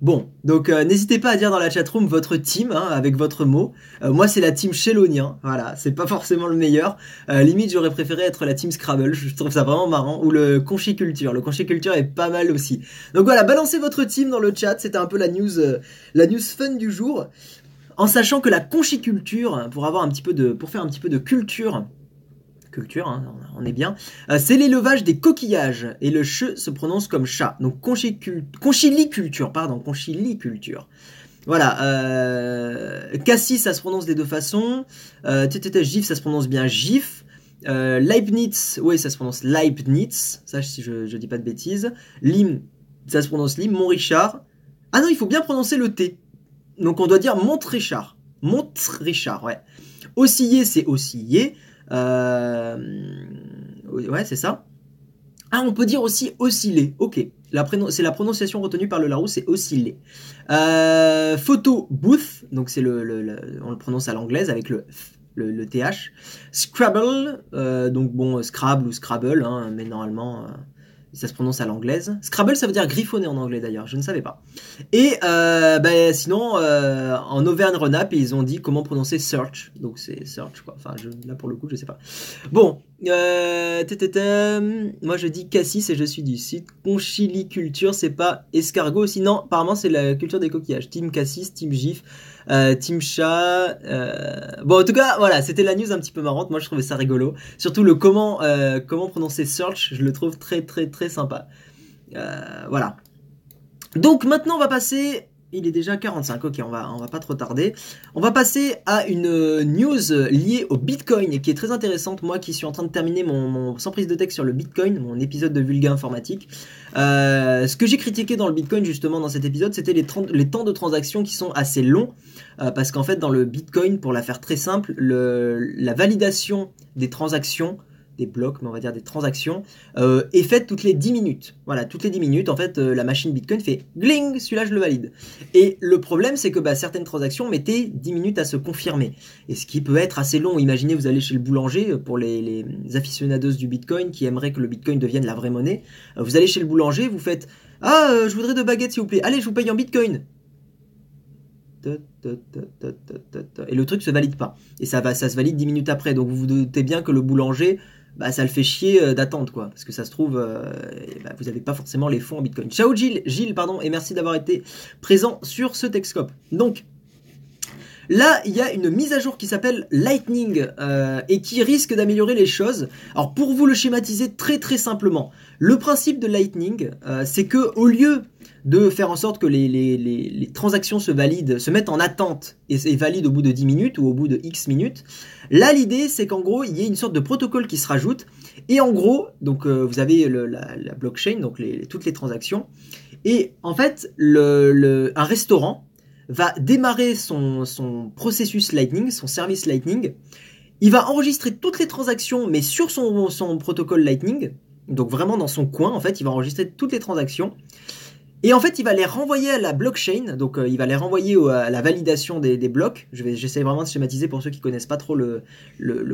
Bon, donc euh, n'hésitez pas à dire dans la chatroom votre team hein, avec votre mot. moi, c'est la team Chélonien. Voilà, c'est pas forcément le meilleur. limite, j'aurais préféré être la team Scrabble. Je trouve ça vraiment marrant. Ou le Conchiculture. Le Conchiculture est pas mal aussi. Donc voilà, balancez votre team dans le chat. C'était un peu la news, la news fun du jour en sachant que la conchiculture, pour avoir un petit peu de, pour faire un petit peu de culture, culture, hein, on est bien, euh, c'est l'élevage des coquillages. Et le che se prononce comme chat. Donc conchiliculture, pardon, conchiliculture. Voilà, euh, cassis ça se prononce des deux façons, euh, gif ça se prononce bien gif, euh, Leibniz, oui ça se prononce Leibniz, ça si je, je dis pas de bêtises, Lim ça se prononce Lim, Montrichard, ah non il faut bien prononcer le T, donc on doit dire Montrichard. Montrichard, ouais. Osciller, c'est osciller. Euh, ouais, c'est ça. Ah, on peut dire aussi osciller. Ok. C'est la prononciation retenue par le Larousse, c'est osciller. Euh, photo booth, donc c'est le, on le prononce à l'anglaise avec le TH. Scrabble, euh, donc bon, Scrabble ou Scrabble, hein, mais normalement, ça se prononce à l'anglaise. Scrabble, ça veut dire griffonner en anglais d'ailleurs, je ne savais pas. Et euh, ben, sinon, euh, en Auvergne-Rhône-Alpes, ils ont dit comment prononcer search. Donc c'est search quoi. Enfin, là pour le coup, je sais pas. Bon, euh, moi je dis cassis et je suis du site. Conchiliculture, c'est pas escargot. Sinon, apparemment, c'est la culture des coquillages. Team cassis, team gif. Euh, Team Chat. Euh, bon, en tout cas, voilà, c'était la news un petit peu marrante. Moi, je trouvais ça rigolo. Surtout le comment, euh, comment prononcer search, je le trouve très, très, très sympa. voilà. Donc maintenant, on va passer il est déjà 45, ok, on va, on va pas trop tarder. On va passer à une news liée au Bitcoin qui est très intéressante. Moi qui suis en train de terminer mon, sans prise de texte sur le Bitcoin, mon épisode de Vulga Informatique. Euh, ce que j'ai critiqué dans le Bitcoin justement dans cet épisode, c'était les, temps de transaction qui sont assez longs. Euh, parce qu'en fait, dans le Bitcoin, pour la faire très simple, le, la validation des transactions des blocs, mais on va dire des transactions, euh, est faite toutes les 10 minutes. Voilà, toutes les 10 minutes, en fait, euh, la machine Bitcoin fait gling, celui-là je le valide. Et le problème, c'est que bah, certaines transactions mettaient 10 minutes à se confirmer. Et ce qui peut être assez long. Imaginez, vous allez chez le boulanger, euh, pour les, aficionados du Bitcoin qui aimeraient que le Bitcoin devienne la vraie monnaie. vous allez chez le boulanger, vous faites Ah, je voudrais deux baguettes s'il vous plaît. Allez, je vous paye en Bitcoin. Et le truc se valide pas. Et ça, va, ça se valide 10 minutes après. Donc vous vous doutez bien que le boulanger bah, ça le fait chier euh, d'attendre, quoi. Parce que ça se trouve, euh, bah, vous n'avez pas forcément les fonds en Bitcoin. Ciao Gilles, pardon, et merci d'avoir été présent sur ce Texcope. Donc, Là, il y a une mise à jour qui s'appelle Lightning euh, et qui risque d'améliorer les choses. Alors pour vous le schématiser très très simplement, le principe de Lightning, c'est que au lieu de faire en sorte que les, transactions se valident, se mettent en attente et, et valident au bout de 10 minutes ou au bout de X minutes, Là, l'idée, c'est qu'en gros, il y ait une sorte de protocole qui se rajoute. Et en gros, donc euh, vous avez la, blockchain, donc toutes les transactions. Et en fait, un restaurant va démarrer son, processus Lightning, son service Lightning. Il va enregistrer toutes les transactions, mais sur son, son protocole Lightning. Donc vraiment dans son coin, en fait, il va enregistrer toutes les transactions. Et en fait, il va les renvoyer à la blockchain, donc euh, il va les renvoyer à la validation des, blocs. Je vais, j'essaie vraiment de schématiser pour ceux qui connaissent pas trop le,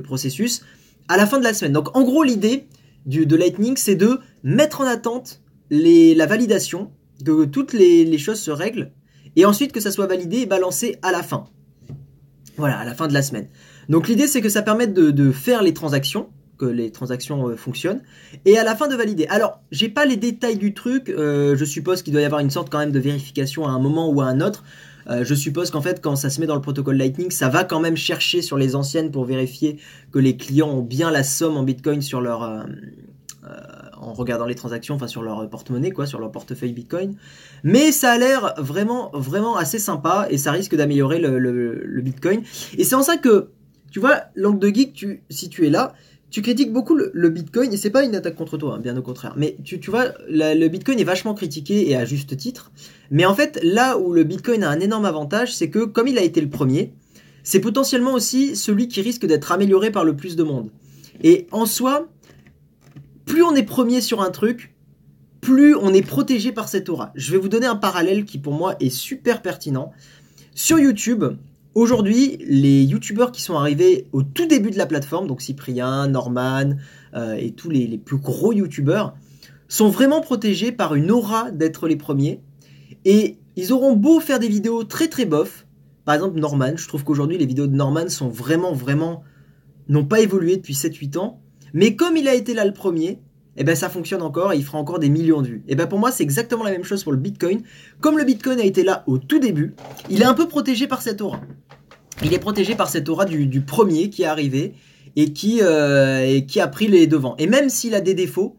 processus. À la fin de la semaine. Donc en gros, l'idée de Lightning, c'est de mettre en attente la validation, que toutes les, choses se règlent, et ensuite que ça soit validé et balancé à la fin. Voilà, à la fin de la semaine. Donc l'idée, c'est que ça permette de faire les transactions les transactions euh, fonctionnent, et à la fin de valider. Alors, j'ai pas les détails du truc, euh, je suppose qu'il doit y avoir une sorte quand même de vérification à un moment ou à un autre. Euh, je suppose qu'en fait, quand ça se met dans le protocole Lightning, ça va quand même chercher sur les anciennes pour vérifier que les clients ont bien la somme en Bitcoin sur leur, en regardant les transactions, enfin sur leur porte-monnaie, quoi, sur leur portefeuille Bitcoin. Mais ça a l'air vraiment, vraiment assez sympa et ça risque d'améliorer le, Bitcoin. Et c'est en ça que, tu vois, l'angle de geek, si tu es là, tu critiques beaucoup le, Bitcoin, et c'est pas une attaque contre toi, hein, bien au contraire. Mais tu, vois, le Bitcoin est vachement critiqué, et à juste titre. Mais en fait, là où le Bitcoin a un énorme avantage, c'est que comme il a été le premier, c'est potentiellement aussi celui qui risque d'être amélioré par le plus de monde. Et en soi, plus on est premier sur un truc, plus on est protégé par cette aura. Je vais vous donner un parallèle qui pour moi est super pertinent. Sur YouTube, Aujourd'hui, les youtubeurs qui sont arrivés au tout début de la plateforme, donc Cyprien, Norman euh, et tous les, plus gros youtubeurs, sont vraiment protégés par une aura d'être les premiers. Et ils auront beau faire des vidéos très très bof. Par exemple, Norman, je trouve qu'aujourd'hui les vidéos de Norman sont vraiment vraiment n'ont pas évolué depuis 7-8 ans. Mais comme il a été là le premier, et eh ben ça fonctionne encore et il fera encore des millions de vues. Et eh ben pour moi c'est exactement la même chose pour le Bitcoin. Comme le Bitcoin a été là au tout début, il est un peu protégé par cette aura. Il est protégé par cette aura du, premier qui est arrivé et qui, euh, et qui a pris les devants. Et même s'il a des défauts,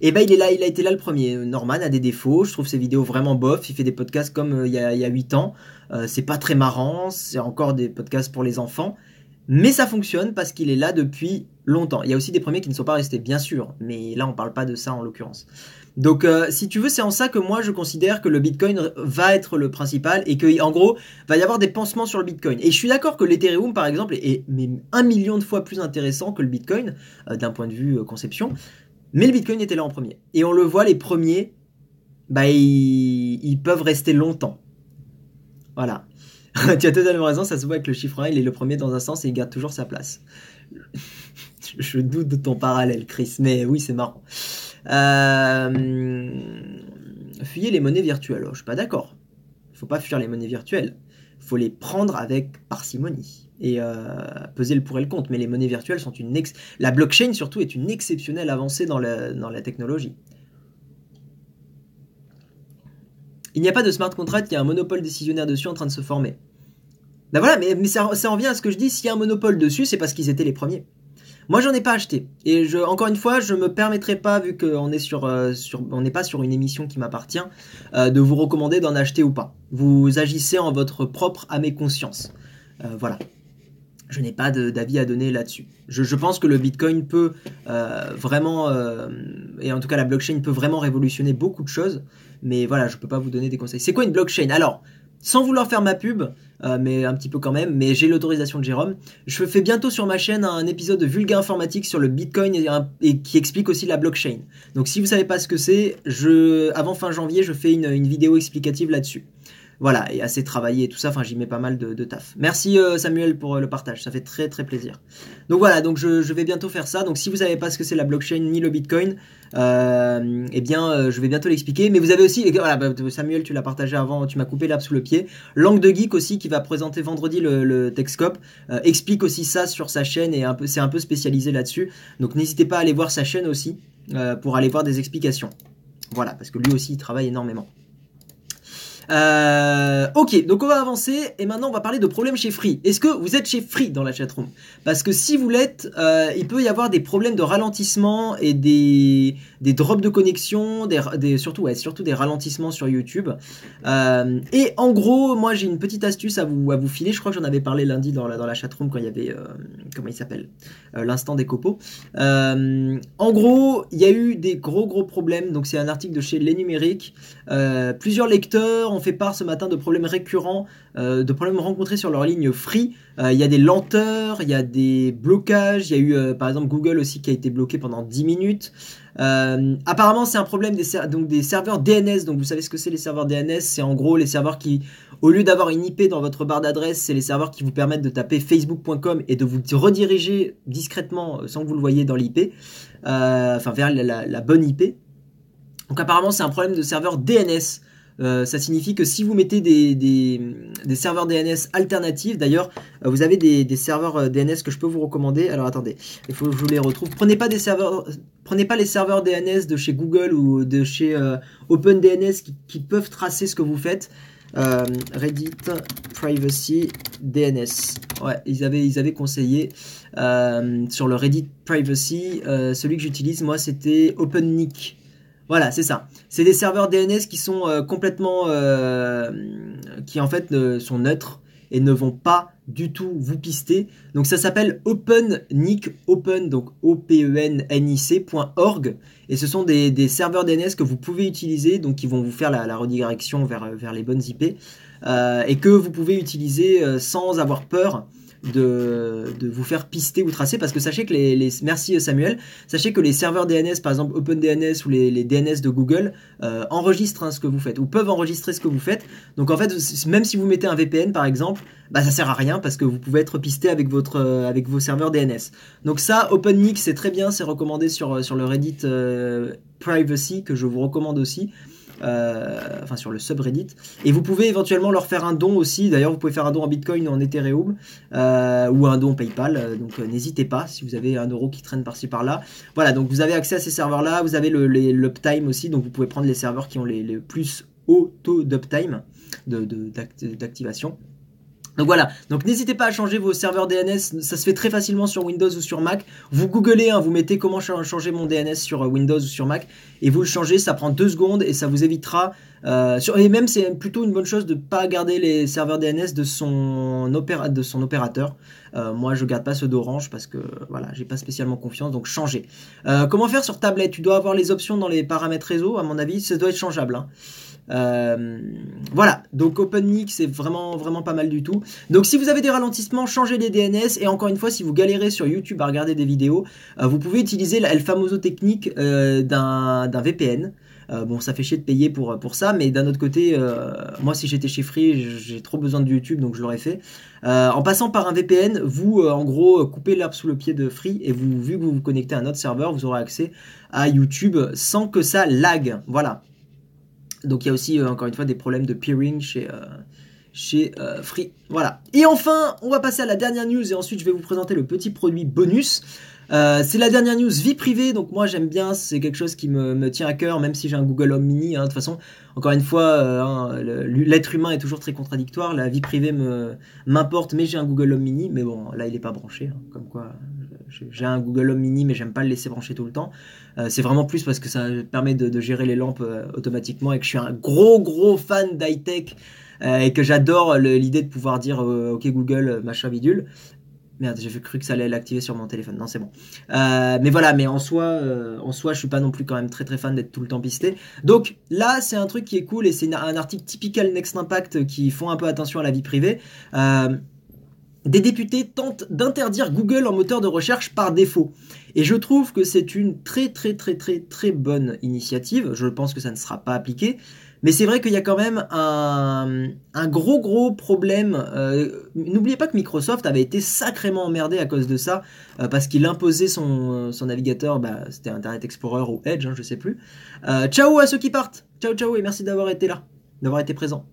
et eh ben il est là, il a été là le premier. Norman a des défauts, je trouve ses vidéos vraiment bof. Il fait des podcasts comme euh, il, y a, il y a 8 ans. Euh, c'est pas très marrant, c'est encore des podcasts pour les enfants. Mais ça fonctionne parce qu'il est là depuis longtemps. Il y a aussi des premiers qui ne sont pas restés, bien sûr, mais là on parle pas de ça en l'occurrence. Donc euh, si tu veux, c'est en ça que moi je considère que le Bitcoin va être le principal et qu'en gros va y avoir des pansements sur le Bitcoin. Et je suis d'accord que l'Ethereum par exemple est, un million de fois plus intéressant que le Bitcoin euh, d'un point de vue euh, conception. Mais le Bitcoin était là en premier. Et on le voit, les premiers, bah, ils, peuvent rester longtemps. Voilà. tu as totalement raison, ça se voit avec le chiffre 1, il est le premier dans un sens et il garde toujours sa place. Je doute de ton parallèle, Chris, mais oui, c'est marrant. Euh... Fuyez les monnaies virtuelles. Oh, je suis pas d'accord. Il faut pas fuir les monnaies virtuelles. Il faut les prendre avec parcimonie et euh, peser le pour et le contre. Mais les monnaies virtuelles sont une la blockchain surtout est une exceptionnelle avancée dans la, dans la technologie. Il n'y a pas de smart contract, il y a un monopole décisionnaire dessus en train de se former. Ben voilà, mais, ça, ça en vient à ce que je dis, s'il y a un monopole dessus, c'est parce qu'ils étaient les premiers. Moi, j'en ai pas acheté. Et encore une fois, je me permettrai pas, vu qu'on est sur, euh, n'est pas sur une émission qui m'appartient, euh, de vous recommander d'en acheter ou pas. Vous agissez en votre propre à mes consciences. Euh, voilà. Je n'ai pas d'avis à donner là-dessus. Je, pense que le Bitcoin peut vraiment, et en tout cas la blockchain peut vraiment révolutionner beaucoup de choses. Mais voilà, je peux pas vous donner des conseils. C'est quoi une blockchain? Alors, sans vouloir faire ma pub, euh, mais un petit peu quand même, mais j'ai l'autorisation de Jérôme. Je fais bientôt sur ma chaîne un épisode de Vulga Informatique sur le Bitcoin et, qui explique aussi la blockchain. Donc si vous savez pas ce que c'est, je, avant fin janvier, je fais une vidéo explicative là-dessus. Voilà, et assez travaillé et tout ça, enfin j'y mets pas mal de, taf. Merci euh, Samuel pour euh, le partage, ça fait très très plaisir. Donc voilà, donc je, vais bientôt faire ça. Donc si vous savez pas ce que c'est la blockchain ni le Bitcoin, euh, eh bien je vais bientôt l'expliquer. Mais vous avez aussi, voilà, bah, Samuel tu l'as partagé avant, tu m'as coupé l'herbe sous le pied. Langue de Geek aussi qui va présenter vendredi le, le Techscope, explique aussi ça sur sa chaîne et c'est un peu spécialisé là-dessus. Donc n'hésitez pas à aller voir sa chaîne aussi pour aller voir des explications. Voilà, parce que lui aussi il travaille énormément. Euh, ok, donc on va avancer et maintenant on va parler de problèmes chez Free. Est-ce que vous êtes chez Free dans la chatroom? Parce que si vous l'êtes, euh, il peut y avoir des problèmes de ralentissement et des, des drops de connexion, des, surtout, surtout des ralentissements sur YouTube. Euh, et en gros, moi j'ai une petite astuce à vous, à vous filer. Je crois que j'en avais parlé lundi dans la, dans la chatroom quand il y avait, comment il s'appelle L'instant des copeaux. en gros, il y a eu des gros gros problèmes. Donc c'est un article de chez Les Numériques. plusieurs lecteurs fait part ce matin de problèmes récurrents, euh, de problèmes rencontrés sur leur ligne free. Euh, il y a des lenteurs, il y a des blocages, il y a eu euh, par exemple Google aussi qui a été bloqué pendant 10 minutes. apparemment c'est un problème des, donc des serveurs DNS, donc vous savez ce que c'est les serveurs DNS, c'est en gros les serveurs qui, au lieu d'avoir une IP dans votre barre d'adresse, c'est les serveurs qui vous permettent de taper facebook.com et de vous rediriger discrètement sans que vous le voyez dans l'IP, enfin vers la, la bonne IP. Donc apparemment c'est un problème de serveur DNS. Euh, ça signifie que si vous mettez des, des, serveurs DNS alternatifs, d'ailleurs, euh, vous avez des, serveurs euh, DNS que je peux vous recommander. Alors attendez, il faut que je vous les retrouve. Prenez pas des serveurs, prenez pas les serveurs DNS de chez Google ou de chez OpenDNS qui, qui, peuvent tracer ce que vous faites. Reddit Privacy DNS. Ouais, ils avaient, ils avaient conseillé sur le Reddit Privacy. celui que j'utilise, moi, c'était OpenNIC. Voilà, c'est ça. C'est des serveurs DNS qui sont euh, complètement, euh, qui en fait sont neutres et ne vont pas du tout vous pister. Donc ça s'appelle OpenNIC, Open, donc o p e et ce sont des, serveurs DNS que vous pouvez utiliser, donc qui vont vous faire la, redirection vers, vers les bonnes IP, euh, et que vous pouvez utiliser sans avoir peur de, vous faire pister ou tracer parce que sachez que les, merci Samuel sachez que les serveurs DNS par exemple OpenDNS ou les, DNS de Google euh, enregistrent hein, ce que vous faites ou peuvent enregistrer ce que vous faites. Donc en fait même si vous mettez un VPN par exemple bah ça sert à rien parce que vous pouvez être pisté avec votre euh, avec vos serveurs DNS donc ça OpenNIC c'est très bien c'est recommandé sur, le Reddit euh, Privacy que je vous recommande aussi euh, enfin sur le subreddit. Et vous pouvez éventuellement leur faire un don aussi. D'ailleurs, vous pouvez faire un don en Bitcoin ou en Ethereum euh, ou un don PayPal. Euh, donc n'hésitez pas si vous avez un euro qui traîne par-ci par-là. Voilà, donc vous avez accès à ces serveurs-là. Vous avez l'uptime aussi, donc vous pouvez prendre les serveurs qui ont les, plus hauts taux d'uptime d'activation. Donc voilà, donc n'hésitez pas à changer vos serveurs DNS, ça se fait très facilement sur Windows ou sur Mac. Vous googlez, hein, vous mettez comment changer mon DNS sur euh, Windows ou sur Mac, et vous le changez, ça prend deux secondes et ça vous évitera. Euh, et même c'est plutôt une bonne chose de ne pas garder les serveurs DNS de son, opérateur. moi, je garde pas ceux d'Orange parce que voilà, j'ai pas spécialement confiance, donc changez. comment faire sur tablette? Tu dois avoir les options dans les paramètres réseau, à mon avis, ça doit être changeable. Hein. Euh, voilà, donc OpenNIC c'est vraiment vraiment pas mal du tout. Donc si vous avez des ralentissements, changez les DNS et encore une fois si vous galérez sur YouTube à regarder des vidéos, euh, vous pouvez utiliser la famoso technique euh, d'un VPN. bon, ça fait chier de payer pour, ça, mais d'un autre côté, moi si j'étais chez Free, j'ai trop besoin de YouTube, donc je l'aurais fait. en passant par un VPN, vous en gros coupez l'herbe sous le pied de Free et vous, vu que vous vous connectez à notre serveur, vous aurez accès à YouTube sans que ça lag. Voilà. Donc il y a aussi, euh, encore une fois, des problèmes de peering chez, euh, chez euh, Free. Voilà. Et enfin, on va passer à la dernière news et ensuite je vais vous présenter le petit produit bonus. c'est la dernière news vie privée, donc moi j'aime bien, c'est quelque chose qui me, tient à cœur, même si j'ai un Google Home Mini. Hein. de toute façon, encore une fois, hein, l'être humain est toujours très contradictoire. La vie privée m'importe, mais j'ai un Google Home Mini. Mais bon, là il n'est pas branché, hein. comme quoi j'ai un Google Home Mini, mais j'aime pas le laisser brancher tout le temps. Euh, c'est vraiment plus parce que ça permet de, gérer les lampes euh, automatiquement et que je suis un gros gros fan d'high-tech euh, et que j'adore l'idée de pouvoir dire OK Google, machin bidule. Merde, j'ai cru que ça allait l'activer sur mon téléphone. Non, c'est bon. mais voilà, mais en soi, en soi, je suis pas non plus quand même très très fan d'être tout le temps pisté. Donc là, c'est un truc qui est cool et c'est un article typical Next Impact qui font un peu attention à la vie privée. Des députés tentent d'interdire Google en moteur de recherche par défaut. Et je trouve que c'est une très très très très très bonne initiative. Je pense que ça ne sera pas appliqué. Mais c'est vrai qu'il y a quand même un, gros gros problème. Euh, n'oubliez pas que Microsoft avait été sacrément emmerdé à cause de ça, euh, parce qu'il imposait son, navigateur, bah, c'était Internet Explorer ou Edge, je hein, je sais plus. Euh, ciao à ceux qui partent. Ciao ciao et merci d'avoir été là, d'avoir été présent.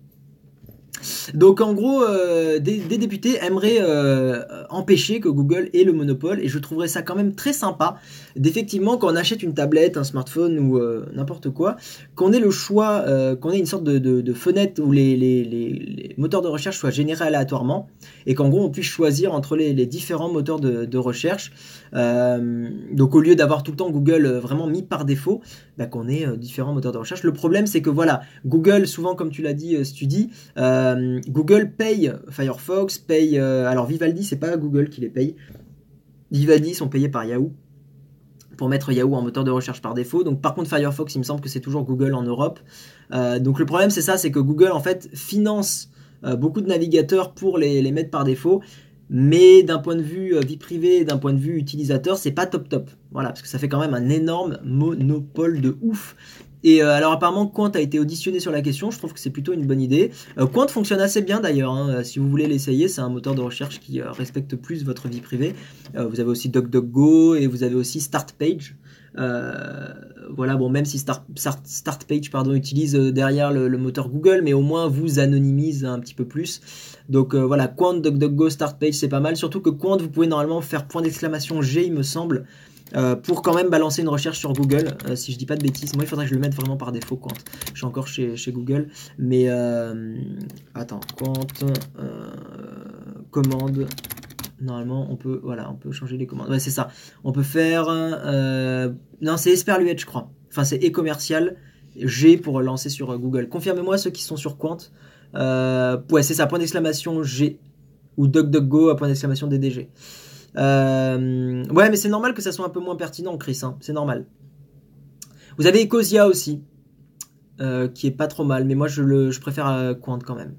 Donc en gros, euh, des, députés aimeraient euh, empêcher que Google ait le monopole et je trouverais ça quand même très sympa d'effectivement quand on achète une tablette, un smartphone ou euh, n'importe quoi, qu'on ait le choix, qu'on ait une sorte de, fenêtre où les, moteurs de recherche soient générés aléatoirement et qu'en gros on puisse choisir entre les, différents moteurs de, recherche. donc au lieu d'avoir tout le temps Google vraiment mis par défaut, bah, qu'on ait différents moteurs de recherche. Le problème c'est que voilà, Google souvent comme tu l'as dit Studi, Google paye Firefox, paye. Euh, alors Vivaldi, c'est pas Google qui les paye. Vivaldi sont payés par Yahoo pour mettre Yahoo en moteur de recherche par défaut. Donc par contre Firefox, il me semble que c'est toujours Google en Europe. Euh, donc le problème c'est ça, c'est que Google en fait finance beaucoup de navigateurs pour les, les mettre par défaut. Mais d'un point de vue vie privée, d'un point de vue utilisateur, c'est pas top top. Voilà, parce que ça fait quand même un énorme monopole de ouf. Et euh, alors apparemment Quant a été auditionné sur la question, je trouve que c'est plutôt une bonne idée. Euh, Quant fonctionne assez bien d'ailleurs, hein. euh, si vous voulez l'essayer, c'est un moteur de recherche qui respecte plus votre vie privée. vous avez aussi DuckDuckGo et vous avez aussi StartPage. voilà, bon, même si Start, StartPage utilise derrière le, moteur Google, mais au moins vous anonymise un petit peu plus. Donc voilà, Quant, DuckDuckGo, StartPage, c'est pas mal. Surtout que Quant, vous pouvez normalement faire point d'exclamation G, il me semble. Euh, pour quand même balancer une recherche sur Google, euh, si je dis pas de bêtises. Moi, il faudrait que je le mette vraiment par défaut, Quant. Je suis encore chez, Google. Mais, euh, attends, Quant, commande. Normalement, on peut, voilà, on peut changer les commandes. Ouais, c'est ça. On peut faire. non, c'est Esperluette, je crois. Enfin, c'est e-commercial. G pour lancer sur Google. Confirmez-moi ceux qui sont sur Quant. ouais, c'est ça, point d'exclamation G. Ou DuckDuckGo à point d'exclamation DDG. Euh, ouais, mais c'est normal que ça soit un peu moins pertinent, Chris. Hein. C'est normal. Vous avez Ecosia aussi, euh, qui est pas trop mal, mais moi je, préfère euh, Quant quand même.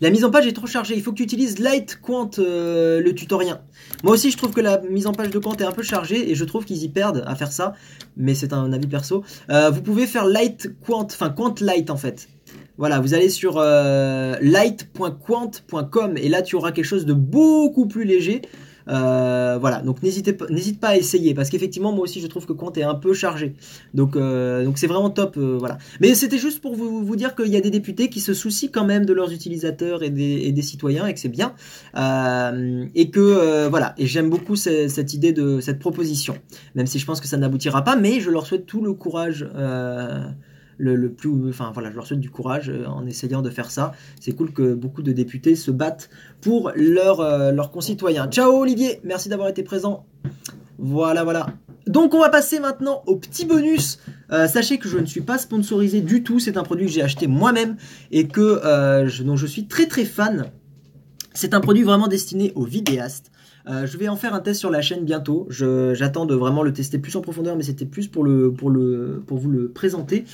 La mise en page est trop chargée, il faut que tu utilises Light Quant, le tutorien. Moi aussi je trouve que la mise en page de Quant est un peu chargée, et je trouve qu'ils y perdent à faire ça, mais c'est un avis perso. vous pouvez faire Light Quant, enfin Quant Light en fait. Voilà, vous allez sur light.quant.com, et là tu auras quelque chose de beaucoup plus léger. Euh, voilà, donc n'hésitez pas, à essayer parce qu'effectivement moi aussi je trouve que Quant est un peu chargé. Donc euh, donc c'est vraiment top, euh, voilà. Mais c'était juste pour vous dire qu'il y a des députés qui se soucient quand même de leurs utilisateurs et des, citoyens et que c'est bien et que voilà. Et j'aime beaucoup cette idée de cette proposition, même si je pense que ça n'aboutira pas, mais je leur souhaite tout le courage le, plus. Enfin voilà, je leur souhaite du courage euh, en essayant de faire ça. C'est cool que beaucoup de députés se battent pour euh, leurs concitoyens. Ciao Olivier, merci d'avoir été présent. Voilà, voilà. Donc on va passer maintenant au petit bonus. Euh, sachez que je ne suis pas sponsorisé du tout. C'est un produit que j'ai acheté moi-même et que dont je suis très très fan. C'est un produit vraiment destiné aux vidéastes. Euh, je vais en faire un test sur la chaîne bientôt. J'attends de vraiment le tester plus en profondeur, mais c'était plus pour, le, pour, vous le présenter.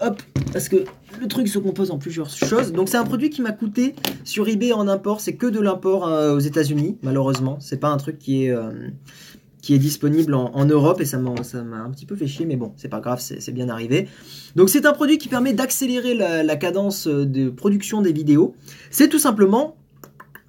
Hop, parce que le truc se compose en plusieurs choses. Donc c'est un produit qui m'a coûté sur eBay en import. C'est que de l'import euh, aux États-Unis, malheureusement. C'est pas un truc qui est euh, qui est disponible en, Europe et ça m'a un petit peu fait chier, mais bon, c'est pas grave, c'est bien arrivé. Donc c'est un produit qui permet d'accélérer la, cadence de production des vidéos. C'est tout simplement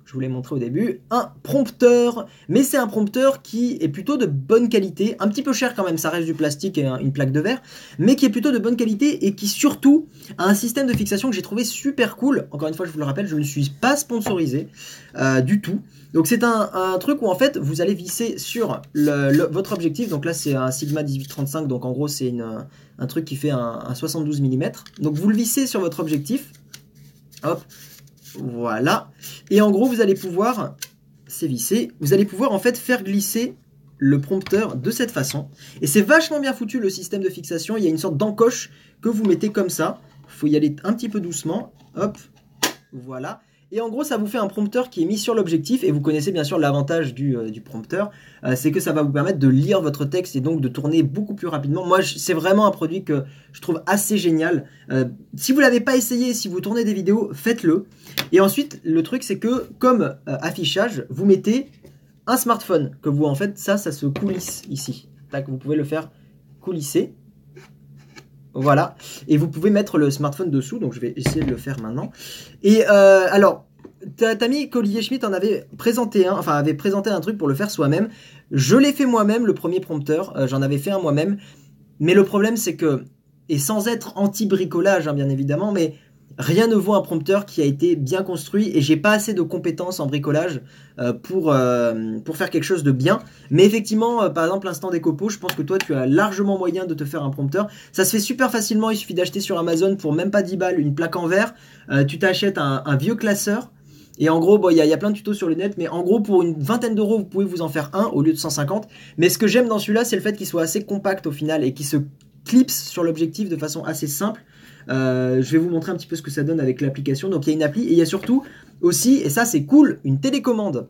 je vous l'ai montré au début, un prompteur, mais c'est un prompteur qui est plutôt de bonne qualité, un petit peu cher quand même, ça reste du plastique et une plaque de verre, mais qui est plutôt de bonne qualité et qui surtout a un système de fixation que j'ai trouvé super cool. Encore une fois, je vous le rappelle, je ne suis pas sponsorisé euh, du tout. Donc c'est un, truc où en fait vous allez visser sur votre objectif. Donc là c'est un Sigma 1835, donc en gros c'est un truc qui fait un, un 72 mm. Donc vous le vissez sur votre objectif. Hop, voilà. Et en gros, vous allez pouvoir, c'est vissé, vous allez pouvoir en fait faire glisser le prompteur de cette façon. Et c'est vachement bien foutu le système de fixation. Il y a une sorte d'encoche que vous mettez comme ça. Il faut y aller un petit peu doucement. Hop, voilà. Et en gros, ça vous fait un prompteur qui est mis sur l'objectif. Et vous connaissez bien sûr l'avantage du, euh, prompteur, euh, c'est que ça va vous permettre de lire votre texte et donc de tourner beaucoup plus rapidement. Moi, c'est vraiment un produit que je trouve assez génial. Euh, si vous l'avez pas essayé, si vous tournez des vidéos, faites-le. Et ensuite, le truc, c'est que comme affichage, vous mettez un smartphone. Que vous, en fait, ça, ça se coulisse ici. Tac, vous pouvez le faire coulisser. Voilà. Et vous pouvez mettre le smartphone dessous. Donc je vais essayer de le faire maintenant. Et euh, alors, t'as mis qu'Olivier Schmitt en avait présenté un, enfin avait présenté un truc pour le faire soi-même. Je l'ai fait moi-même, le premier prompteur. Euh, j'en avais fait un moi-même. Mais le problème, c'est que, et sans être anti-bricolage, hein, bien évidemment, mais Rien ne vaut un prompteur qui a été bien construit et j'ai pas assez de compétences en bricolage euh, pour, euh, pour faire quelque chose de bien. Mais effectivement, euh, par exemple, l'instant des copeaux, je pense que toi tu as largement moyen de te faire un prompteur. Ça se fait super facilement, il suffit d'acheter sur Amazon pour même pas 10 balles une plaque en verre. tu t'achètes un, vieux classeur. Et en gros, il y, y, a plein de tutos sur le net, mais en gros, pour une vingtaine d'euros, vous pouvez vous en faire un au lieu de 150. Mais ce que j'aime dans celui-là, c'est le fait qu'il soit assez compact au final et qu'il se clipse sur l'objectif de façon assez simple. Euh, je vais vous montrer un petit peu ce que ça donne avec l'application. Donc il y a une appli et il y a surtout aussi, et ça c'est cool, une télécommande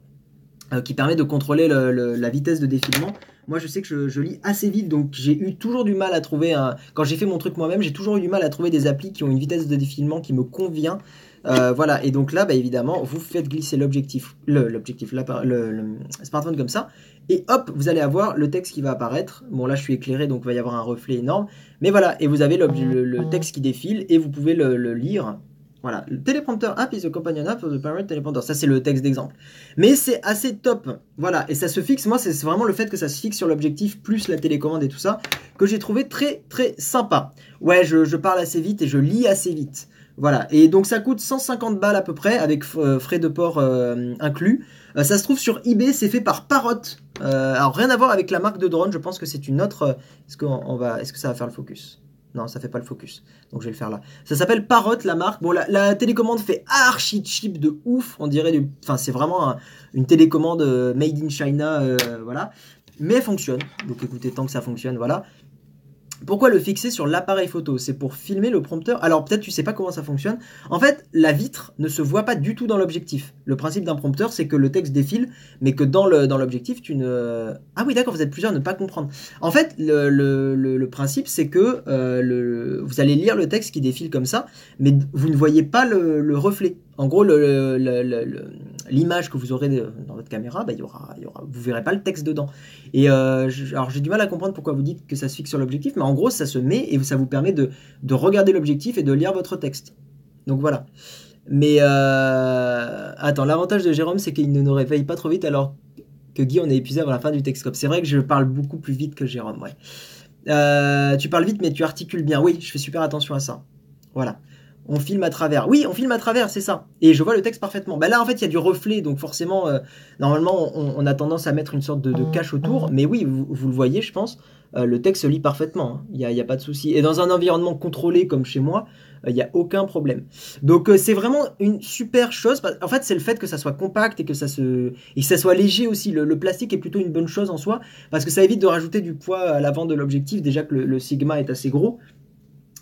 euh, qui permet de contrôler la vitesse de défilement. Moi, je sais que je, lis assez vite, donc j'ai eu toujours du mal à trouver un. Quand j'ai fait mon truc moi-même, j'ai toujours eu du mal à trouver des applis qui ont une vitesse de défilement qui me convient. Euh, voilà, et donc là, bah, évidemment, vous faites glisser l'objectif, l'objectif, le, le, smartphone comme ça, et hop, vous allez avoir le texte qui va apparaître. Bon, là, je suis éclairé, donc il va y avoir un reflet énorme. Mais voilà, et vous avez le, texte qui défile, et vous pouvez le, lire. Voilà, le téléprompteur app is a companion app of the parent téléprompteur. Ça, c'est le texte d'exemple. Mais c'est assez top. Voilà, et ça se fixe. Moi, c'est vraiment le fait que ça se fixe sur l'objectif, plus la télécommande et tout ça, que j'ai trouvé très, très sympa. Ouais, je, parle assez vite et je lis assez vite. Voilà, et donc ça coûte 150 balles à peu près, avec euh, frais de port euh, inclus. Euh, ça se trouve sur eBay, c'est fait par Parrot. Alors rien à voir avec la marque de drone, je pense que c'est une autre. Est-ce, va... Est-ce que ça va faire le focus? Non, ça fait pas le focus. Donc je vais le faire là. Ça s'appelle Parrot la marque. Bon, la, télécommande fait archi cheap de ouf. On dirait du. Enfin, c'est vraiment une télécommande made in China. voilà. Mais elle fonctionne. Donc écoutez, tant que ça fonctionne, voilà. Pourquoi le fixer sur l'appareil photo? C'est pour filmer le prompteur. Alors peut-être tu sais pas comment ça fonctionne. En fait, la vitre ne se voit pas du tout dans l'objectif. Le principe d'un prompteur, c'est que le texte défile, mais que dans le l'objectif, tu ne. Ah oui, d'accord, vous êtes plusieurs à ne pas comprendre. En fait, le, le, principe, c'est que euh, le, vous allez lire le texte qui défile comme ça, mais vous ne voyez pas le, reflet. En gros, l'image que vous aurez dans votre caméra, bah, y aura, y aura, vous verrez pas le texte dedans. Et euh, alors j'ai du mal à comprendre pourquoi vous dites que ça se fixe sur l'objectif, mais en gros, ça se met et ça vous permet de, de regarder l'objectif et de lire votre texte. Donc voilà. Mais euh... attends, l'avantage de Jérôme, c'est qu'il ne nous réveille pas trop vite alors que Guy, on est épuisé avant la fin du Texcope. C'est vrai que je parle beaucoup plus vite que Jérôme, ouais. Euh, tu parles vite, mais tu articules bien. Oui, je fais super attention à ça. Voilà. On filme à travers. Oui, on filme à travers, c'est ça. Et je vois le texte parfaitement. Bah là, en fait, il y a du reflet, donc forcément, euh, normalement, on, a tendance à mettre une sorte de, cache autour. Mais oui, vous, vous, le voyez, je pense. Euh, le texte se lit parfaitement. Hein. Il n'y a, a, pas de souci. Et dans un environnement contrôlé comme chez moi, il n'y a aucun problème. Donc c'est vraiment une super chose. En fait, c'est le fait que ça soit compact et que ça se et que ça soit léger aussi. Le, plastique est plutôt une bonne chose en soi parce que ça évite de rajouter du poids à l'avant de l'objectif. Déjà que le, Sigma est assez gros.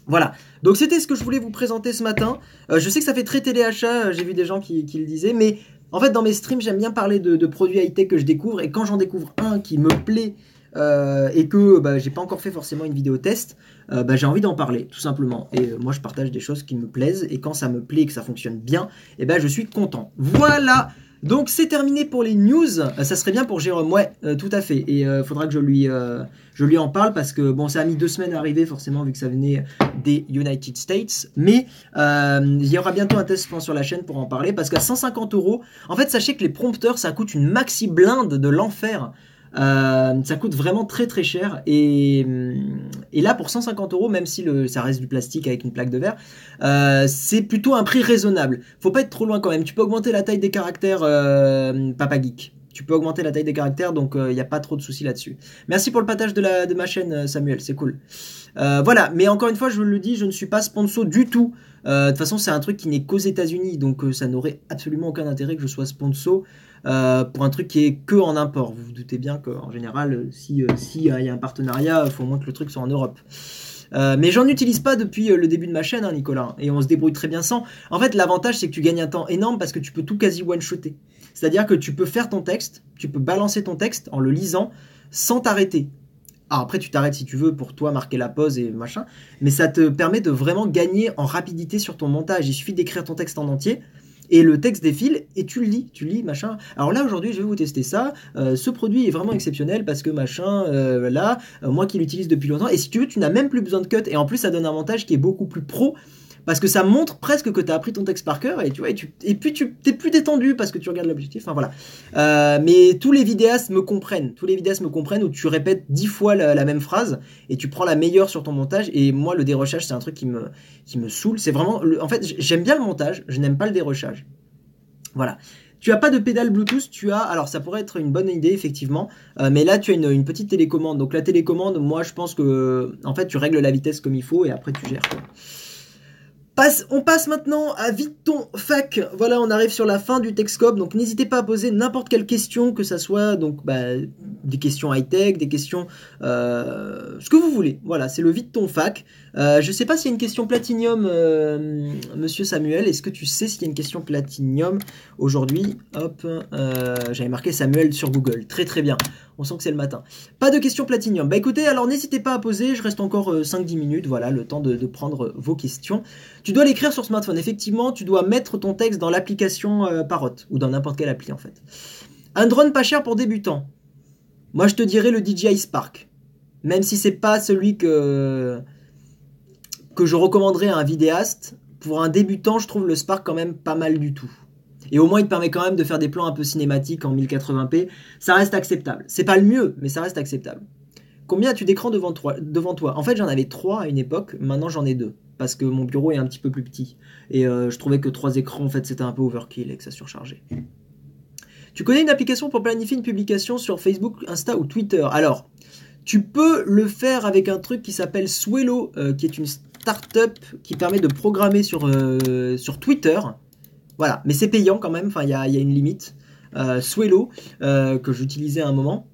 Voilà, donc c'était ce que je voulais vous présenter ce matin. Euh, je sais que ça fait très téléachat, j'ai vu des gens qui, le disaient, mais En fait, dans mes streams, j'aime bien parler de, produits high-tech que je découvre. Et quand j'en découvre un qui me plaît euh, et que bah, j'ai pas encore fait forcément une vidéo test, euh, bah, j'ai envie d'en parler, tout simplement. Et moi, je partage des choses qui me plaisent. Et quand ça me plaît et que ça fonctionne bien, et eh ben, je suis content. Voilà donc c'est terminé pour les news. Euh, ça serait bien pour Jérôme, ouais, euh, tout à fait. Et il euh, faudra que je lui, en parle parce que bon, ça a mis deux semaines à arriver forcément vu que ça venait des United States. Mais il y aura bientôt un test sur la chaîne pour en parler parce qu'à 150 euros, en fait, sachez que les prompteurs ça coûte une maxi blinde de l'enfer. Euh, ça coûte vraiment très très cher et, là pour 150 euros, même si ça reste du plastique avec une plaque de verre, euh, c'est plutôt un prix raisonnable. Faut pas être trop loin quand même. Tu peux augmenter la taille des caractères, euh, Papa Geek. Tu peux augmenter la taille des caractères, donc il n'y a pas trop de soucis là-dessus. Merci pour le partage de, ma chaîne, Samuel, c'est cool. voilà, mais encore une fois, je le dis, je ne suis pas sponsor du tout. De toute façon, c'est un truc qui n'est qu'aux États-Unis, donc ça n'aurait absolument aucun intérêt que je sois sponsor. Euh, pour un truc qui est que en import. Vous vous doutez bien qu'en général, si euh, si euh, y a un partenariat, il faut au moins que le truc soit en Europe. mais j'en utilise pas depuis le début de ma chaîne, hein, Nicolas, et on se débrouille très bien sans. En fait, l'avantage, c'est que tu gagnes un temps énorme parce que tu peux tout quasi one-shotter. C'est-à-dire que tu peux faire ton texte, tu peux balancer ton texte en le lisant sans t'arrêter. Alors après, tu t'arrêtes si tu veux pour toi marquer la pause et machin, mais ça te permet de vraiment gagner en rapidité sur ton montage. Il suffit d'écrire ton texte en entier, et le texte défile et tu le lis, tu lis, machin. Alors là, aujourd'hui, je vais vous tester ça. Euh, ce produit est vraiment exceptionnel parce que, machin, euh, là, euh, moi qui l'utilise depuis longtemps, et si tu veux, tu n'as même plus besoin de cut, et en plus, ça donne un avantage qui est beaucoup plus pro parce que ça montre presque que tu as appris ton texte par cœur et tu vois et, puis tu t'es plus détendu parce que tu regardes l'objectif enfin voilà. Euh, mais tous les vidéastes me comprennent. Tous les vidéastes me comprennent où tu répètes dix fois la, même phrase et tu prends la meilleure sur ton montage. Et moi le dérochage c'est un truc qui me qui me saoule. C'est vraiment en fait j'aime bien le montage je n'aime pas le dérochage. Voilà. Tu as pas de pédale Bluetooth, tu as, alors ça pourrait être une bonne idée effectivement, euh, mais là tu as une, une, petite télécommande. Donc la télécommande, moi je pense que, en fait tu règles la vitesse comme il faut et après tu gères. Quoi on passe maintenant à Viton Fac. Voilà, on arrive sur la fin du Texcope. Donc n'hésitez pas à poser n'importe quelle question, que ça soit donc bah, des questions high-tech, des questions euh, ce que vous voulez. Voilà, c'est le Viton Fac. Euh, je ne sais pas s'il y a une question platinium, euh, Monsieur Samuel. Est-ce que tu sais s'il y a une question platinium aujourd'hui? Hop, j'avais marqué Samuel sur Google. Très très bien. On sent que c'est le matin. Pas de questions platinium. Bah écoutez, alors n'hésitez pas à poser. Je reste encore 5-10 minutes. Voilà, le temps de prendre vos questions. Tu dois l'écrire sur smartphone. Effectivement, tu dois mettre ton texte dans l'application euh, Parrot ou dans n'importe quelle appli en fait. Un drone pas cher pour débutants. Moi, je te dirais le DJI Spark. Même si c'est pas celui que que je recommanderais à un vidéaste, pour un débutant, je trouve le Spark quand même pas mal du tout. Et au moins, il te permet quand même de faire des plans un peu cinématiques en 1080p. Ça reste acceptable. C'est pas le mieux, mais ça reste acceptable. Combien as-tu d'écrans devant toi, En fait, j'en avais trois à une époque. Maintenant, j'en ai deux parce que mon bureau est un petit peu plus petit. Et euh, je trouvais que trois écrans, en fait, c'était un peu overkill et que ça surchargeait. Tu connais une application pour planifier une publication sur Facebook, Insta ou Twitter? Alors, tu peux le faire avec un truc qui s'appelle Swello, euh, qui est une startup qui permet de programmer sur, euh, sur Twitter. Voilà, mais c'est payant quand même, enfin, il y a, une limite. Swello, que j'utilisais à un moment.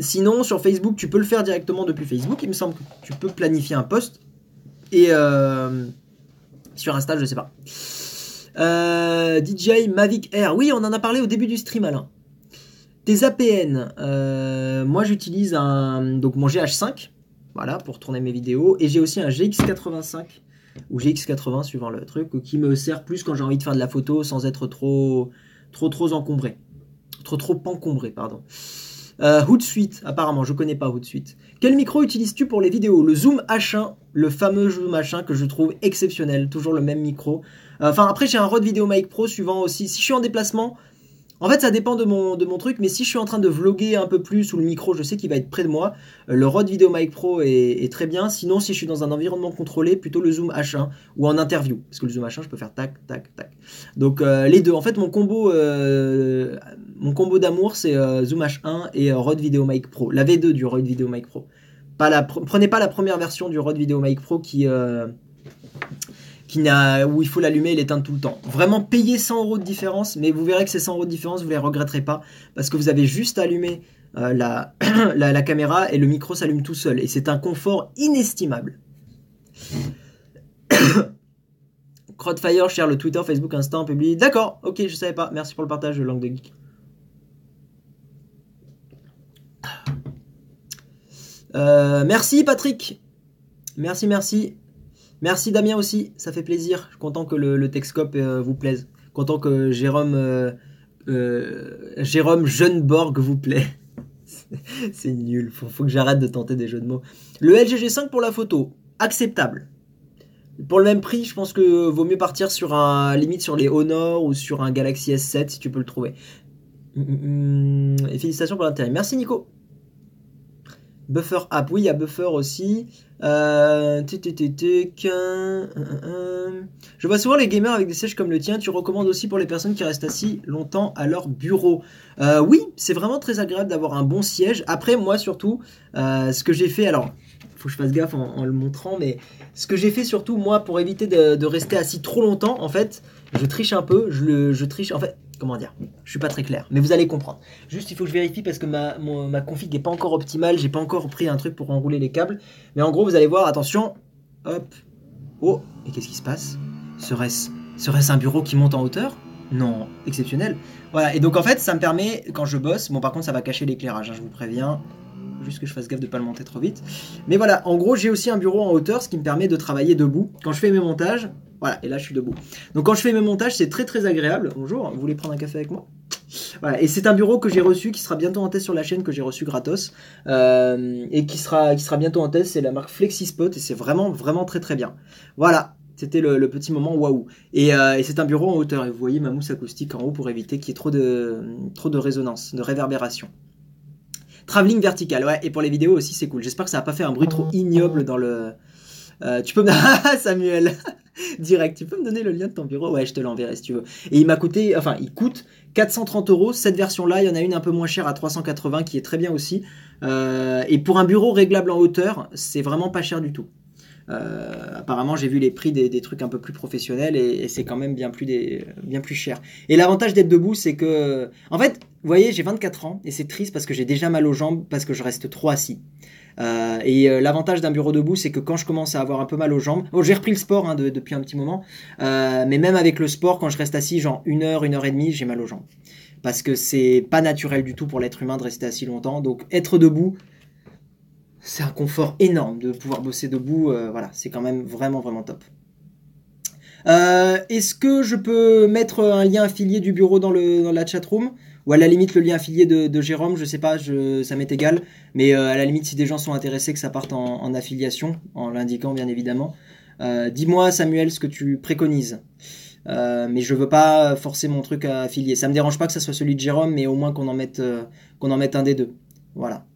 Sinon, sur Facebook, tu peux le faire directement depuis Facebook. Il me semble que tu peux planifier un post et euh, sur Insta, je sais pas. Euh, DJI Mavic Air. Oui, on en a parlé au début du stream, Alain. Tes APN. Euh, moi, j'utilise un donc mon GH5, voilà, pour tourner mes vidéos, et j'ai aussi un GX85 ou GX80 suivant le truc, qui me sert plus quand j'ai envie de faire de la photo sans être trop, trop, trop encombré, trop, trop encombré, pardon. Euh, Hootsuite, apparemment, je connais pas Hootsuite. Quel micro utilises-tu pour les vidéos? Le Zoom H1, le fameux Zoom H1 que je trouve exceptionnel, toujours le même micro. Euh, enfin, après, j'ai un Rode Video Mic Pro suivant aussi. Si je suis en déplacement, en fait, ça dépend de mon, de mon truc, mais si je suis en train de vlogger un peu plus ou le micro, je sais qu'il va être près de moi, euh, le Rode Video Mic Pro est, très bien. Sinon, si je suis dans un environnement contrôlé, plutôt le Zoom H1 ou en interview. Parce que le Zoom H1, je peux faire tac, tac, tac. Donc, euh, les deux. En fait, mon combo, euh, mon combo d'amour, c'est Zoom H1 et Rode Video Mic Pro. La V2 du Rode Video Mic Pro. Prenez pas la première version du Rode Video Mic Pro qui où il faut l'allumer et l'éteindre tout le temps. Vraiment payer 100 euros de différence, mais vous verrez que ces 100 euros de différence, vous les regretterez pas, parce que vous avez juste allumé euh, la, caméra et le micro s'allume tout seul, et c'est un confort inestimable. Crowdfire share le Twitter, Facebook, Instant, publie. D'accord, ok, je savais pas. Merci pour le partage de langue de geek. Euh, merci Patrick. Merci, merci. Merci Damien aussi, ça fait plaisir. Je suis content que le, le Texcope euh, vous plaise. Content que Jérôme, euh, euh, Jérôme Jeuneborg vous plaît. C'est nul, faut, faut que j'arrête de tenter des jeux de mots. Le LG G5 pour la photo, acceptable. Pour le même prix, je pense que vaut mieux partir sur un limite sur les Honor ou sur un Galaxy S7 si tu peux le trouver. Hum, hum, hum. Et félicitations pour l'intérêt. Merci Nico. Buffer app, oui, il y a Buffer aussi. Euh. Je vois souvent les gamers avec des sièges comme le tien. Tu recommandes aussi pour les personnes qui restent assis longtemps à leur bureau. Euh, oui, c'est vraiment très agréable d'avoir un bon siège. Après, moi surtout, euh, ce que j'ai fait, alors, faut que je fasse gaffe en, le montrant, mais ce que j'ai fait surtout, moi, pour éviter de, rester assis trop longtemps, en fait, je triche un peu. Je triche, en fait, comment dire Je suis pas très clair, mais vous allez comprendre. Juste, il faut que je vérifie parce que ma, config n'est pas encore optimale. J'ai pas encore pris un truc pour enrouler les câbles. Mais en gros, vous allez voir, attention. Hop. Oh, et qu'est-ce qui se passe? Serait-ce serait un bureau qui monte en hauteur? Non, exceptionnel. Voilà, et donc en fait, ça me permet, quand je bosse, bon par contre, ça va cacher l'éclairage, hein, je vous préviens. Juste que je fasse gaffe de pas le monter trop vite. Mais voilà, en gros, j'ai aussi un bureau en hauteur, ce qui me permet de travailler debout. Quand je fais mes montages, voilà, et là je suis debout. Donc quand je fais mes montages, c'est très très agréable. Bonjour, vous voulez prendre un café avec moi? Voilà, et c'est un bureau que j'ai reçu, qui sera bientôt en test sur la chaîne, que j'ai reçu gratos, euh, et qui sera, qui sera bientôt en test. C'est la marque FlexiSpot, et c'est vraiment, vraiment très très bien. Voilà, c'était le, le petit moment waouh. Et, euh, et c'est un bureau en hauteur, et vous voyez ma mousse acoustique en haut pour éviter qu'il y ait trop de, trop de résonance, de réverbération. Travelling vertical, ouais, et pour les vidéos aussi, c'est cool. J'espère que ça va pas faire un bruit trop ignoble dans le. Euh, tu peux me. Ah, Samuel Direct, tu peux me donner le lien de ton bureau? Ouais, je te l'enverrai si tu veux. Et il m'a coûté, enfin, il coûte 430 euros. Cette version-là, il y en a une un peu moins chère à 380 qui est très bien aussi. Euh, et pour un bureau réglable en hauteur, c'est vraiment pas cher du tout. Euh, apparemment, j'ai vu les prix des, trucs un peu plus professionnels et, c'est quand même bien plus, bien plus cher. Et l'avantage d'être debout, c'est que, en fait, vous voyez, j'ai 24 ans et c'est triste parce que j'ai déjà mal aux jambes parce que je reste trop assis. Euh, et euh, l'avantage d'un bureau debout, c'est que quand je commence à avoir un peu mal aux jambes, bon, j'ai repris le sport hein, de- depuis un petit moment, euh, mais même avec le sport, quand je reste assis, genre une heure, une heure et demie, j'ai mal aux jambes. Parce que c'est pas naturel du tout pour l'être humain de rester assis longtemps. Donc être debout, c'est un confort énorme de pouvoir bosser debout. voilà, c'est quand même vraiment vraiment top. Est-ce que je peux mettre un lien affilié du bureau dans, le, dans la chatroom Ou à la limite le lien affilié de, Jérôme Je sais pas, ça m'est égal. Mais euh, à la limite, si des gens sont intéressés, que ça parte en, affiliation, en l'indiquant bien évidemment. Euh, Dis-moi Samuel ce que tu préconises. Euh, mais je veux pas forcer mon truc à affilier. Ça me dérange pas que ça soit celui de Jérôme, mais au moins qu'on en mette, qu'on un des deux. Voilà.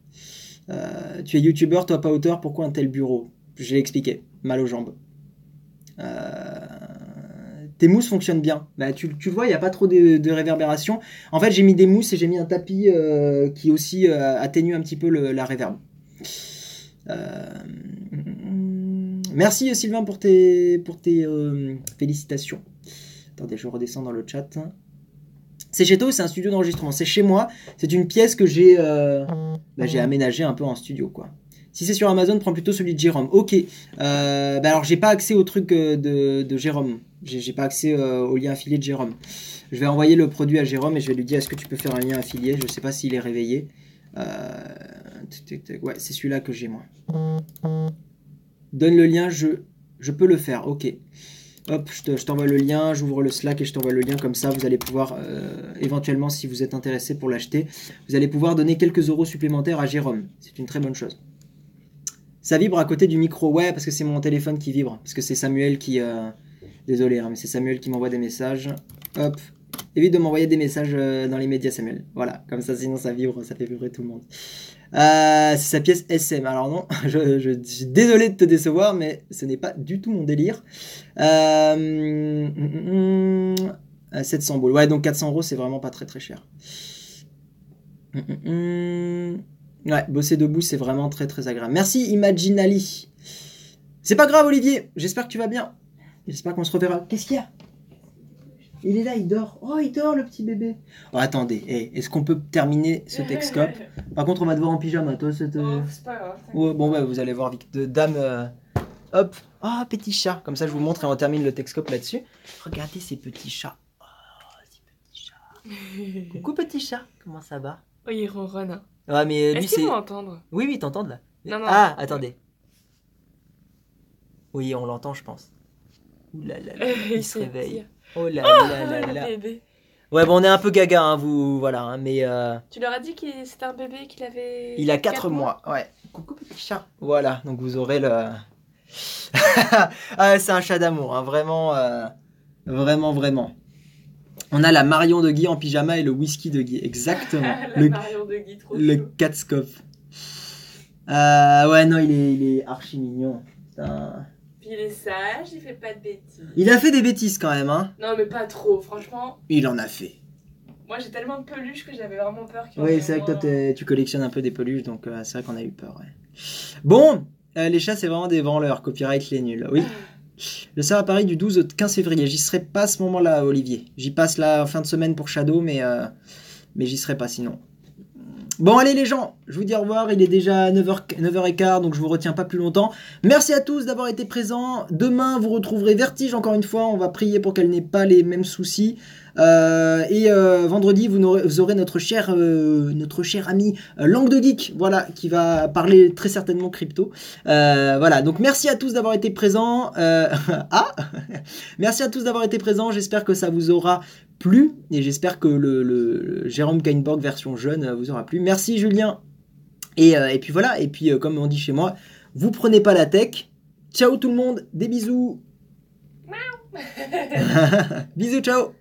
Tu es youtubeur, toi pas auteur, pourquoi un tel bureau? Je l'ai expliqué, mal aux jambes. Tes mousses fonctionnent bien. Bah, tu, tu le vois, il n'y a pas trop de, réverbération. En fait, j'ai mis des mousses et j'ai mis un tapis euh, qui aussi euh, atténue un petit peu la réverb. Euh, Merci Sylvain pour tes, pour tes félicitations. Attendez, je redescends dans le chat. C'est chez toi ou c'est un studio d'enregistrement? C'est chez moi. C'est une pièce que j'ai bah, j'ai aménagée un peu en studio, quoi. Si c'est sur Amazon, prends plutôt celui de Jérôme. Ok. Bah alors, j'ai pas accès au truc de, de Jérôme. J'ai pas accès euh, au lien affilié de Jérôme. Je vais envoyer le produit à Jérôme et je vais lui dire est-ce que tu peux faire un lien affilié? Je sais pas s'il est réveillé. Euh. Ouais, c'est celui-là que j'ai moi. Donne le lien, je, je peux le faire. Ok. Hop, je te- je t'envoie le lien, j'ouvre le Slack et je t'envoie le lien comme ça. Vous allez pouvoir, euh, éventuellement, si vous êtes intéressé pour l'acheter, vous allez pouvoir donner quelques euros supplémentaires à Jérôme. C'est une très bonne chose. Ça vibre à côté du micro. Ouais, parce que c'est mon téléphone qui vibre. Parce que c'est Samuel qui. Désolé, hein, mais c'est Samuel qui m'envoie des messages. Hop. Évite de m'envoyer des messages euh, dans les médias, Samuel. Voilà, comme ça, sinon ça vibre, ça fait vibrer tout le monde. Euh, c'est sa pièce SM. Alors non, je, suis désolé de te décevoir, mais ce n'est pas du tout mon délire. Euh, hum, hum, hum, euh, 700 boules. Ouais, donc 400 euros, c'est vraiment pas très très cher. Ouais, bosser debout, c'est vraiment très très agréable. Merci Imaginali. C'est pas grave Olivier, j'espère que tu vas bien. J'espère qu'on se reverra. Qu'est-ce qu'il y a? Il est là, il dort. Oh, il dort le petit bébé. Oh, attendez, est-ce qu'on peut terminer ce Texcope? Par contre, on va te voir en pyjama, toi, cette... euh, Oh, c'est pas grave. Ouais, bon, ouais, vous allez voir, Vic, de dame, euh, Hop. Oh, petit chat. Comme ça, je vous montre et on termine le Texcope là-dessus. Regardez ces petits chats. Oh, ces petits chats. Coucou, petit chat. Comment ça va? Oh, il ronronne. Ouais, mais lui, c'est. entendre? Oui, oui, t'entends là Non, non. Ah, attendez. Oui, on l'entend, je pense. Ouh là là là, il se réveille. Oh là là là le là. bébé. Ouais, bon, on est un peu gaga, hein, vous, voilà, hein, mais euh, Tu leur as dit que c'était un bébé qu'il avait. il a 4 quatre mois. Ouais. Coucou petit chat. Voilà, donc vous aurez le. ah, c'est un chat d'amour, hein, vraiment, euh, vraiment, vraiment. On a la Marion de Guy en pyjama et le whisky de Guy, exactement. La le Marion de Guy, trop le. Catscope. Euh, ouais, non, il est, il est archi mignon. Putain. Il est sage, il fait pas de bêtises. Il a fait des bêtises quand même, hein. Non, mais pas trop, franchement. Il en a fait. Moi, j'ai tellement de peluches que j'avais vraiment peur qu'il Oui, c'est vrai que toi t'es- tu collectionnes un peu des peluches, donc euh, c'est vrai qu'on a eu peur. ouais. Bon, euh, les chats c'est vraiment des branleurs, copyright les nuls. Oui. Le sort à Paris du 12 au 15 février. J'y serai pas à ce moment-là, Olivier. J'y passe là en fin de semaine pour Shadow, mais, euh, mais j'y serai pas sinon. Bon, allez les gens, je vous dis au revoir. Il est déjà 9h, 9h15, donc je vous retiens pas plus longtemps. Merci à tous d'avoir été présents. Demain, vous retrouverez Vertige encore une fois. On va prier pour qu'elle n'ait pas les mêmes soucis. Euh, et euh, vendredi, vous aurez, vous aurez notre cher, euh, notre cher ami Langue de Geek, voilà, qui va parler très certainement crypto. Voilà, donc merci à tous d'avoir été présents. Ah, merci à tous d'avoir été présents. J'espère que ça vous aura plu et j'espère que le, le- Jérôme Kainborg version jeune vous aura plu. Merci Julien. Et, et puis voilà, et puis comme on dit chez moi, vous prenez pas la tech. Ciao tout le monde, des bisous. bisous, ciao.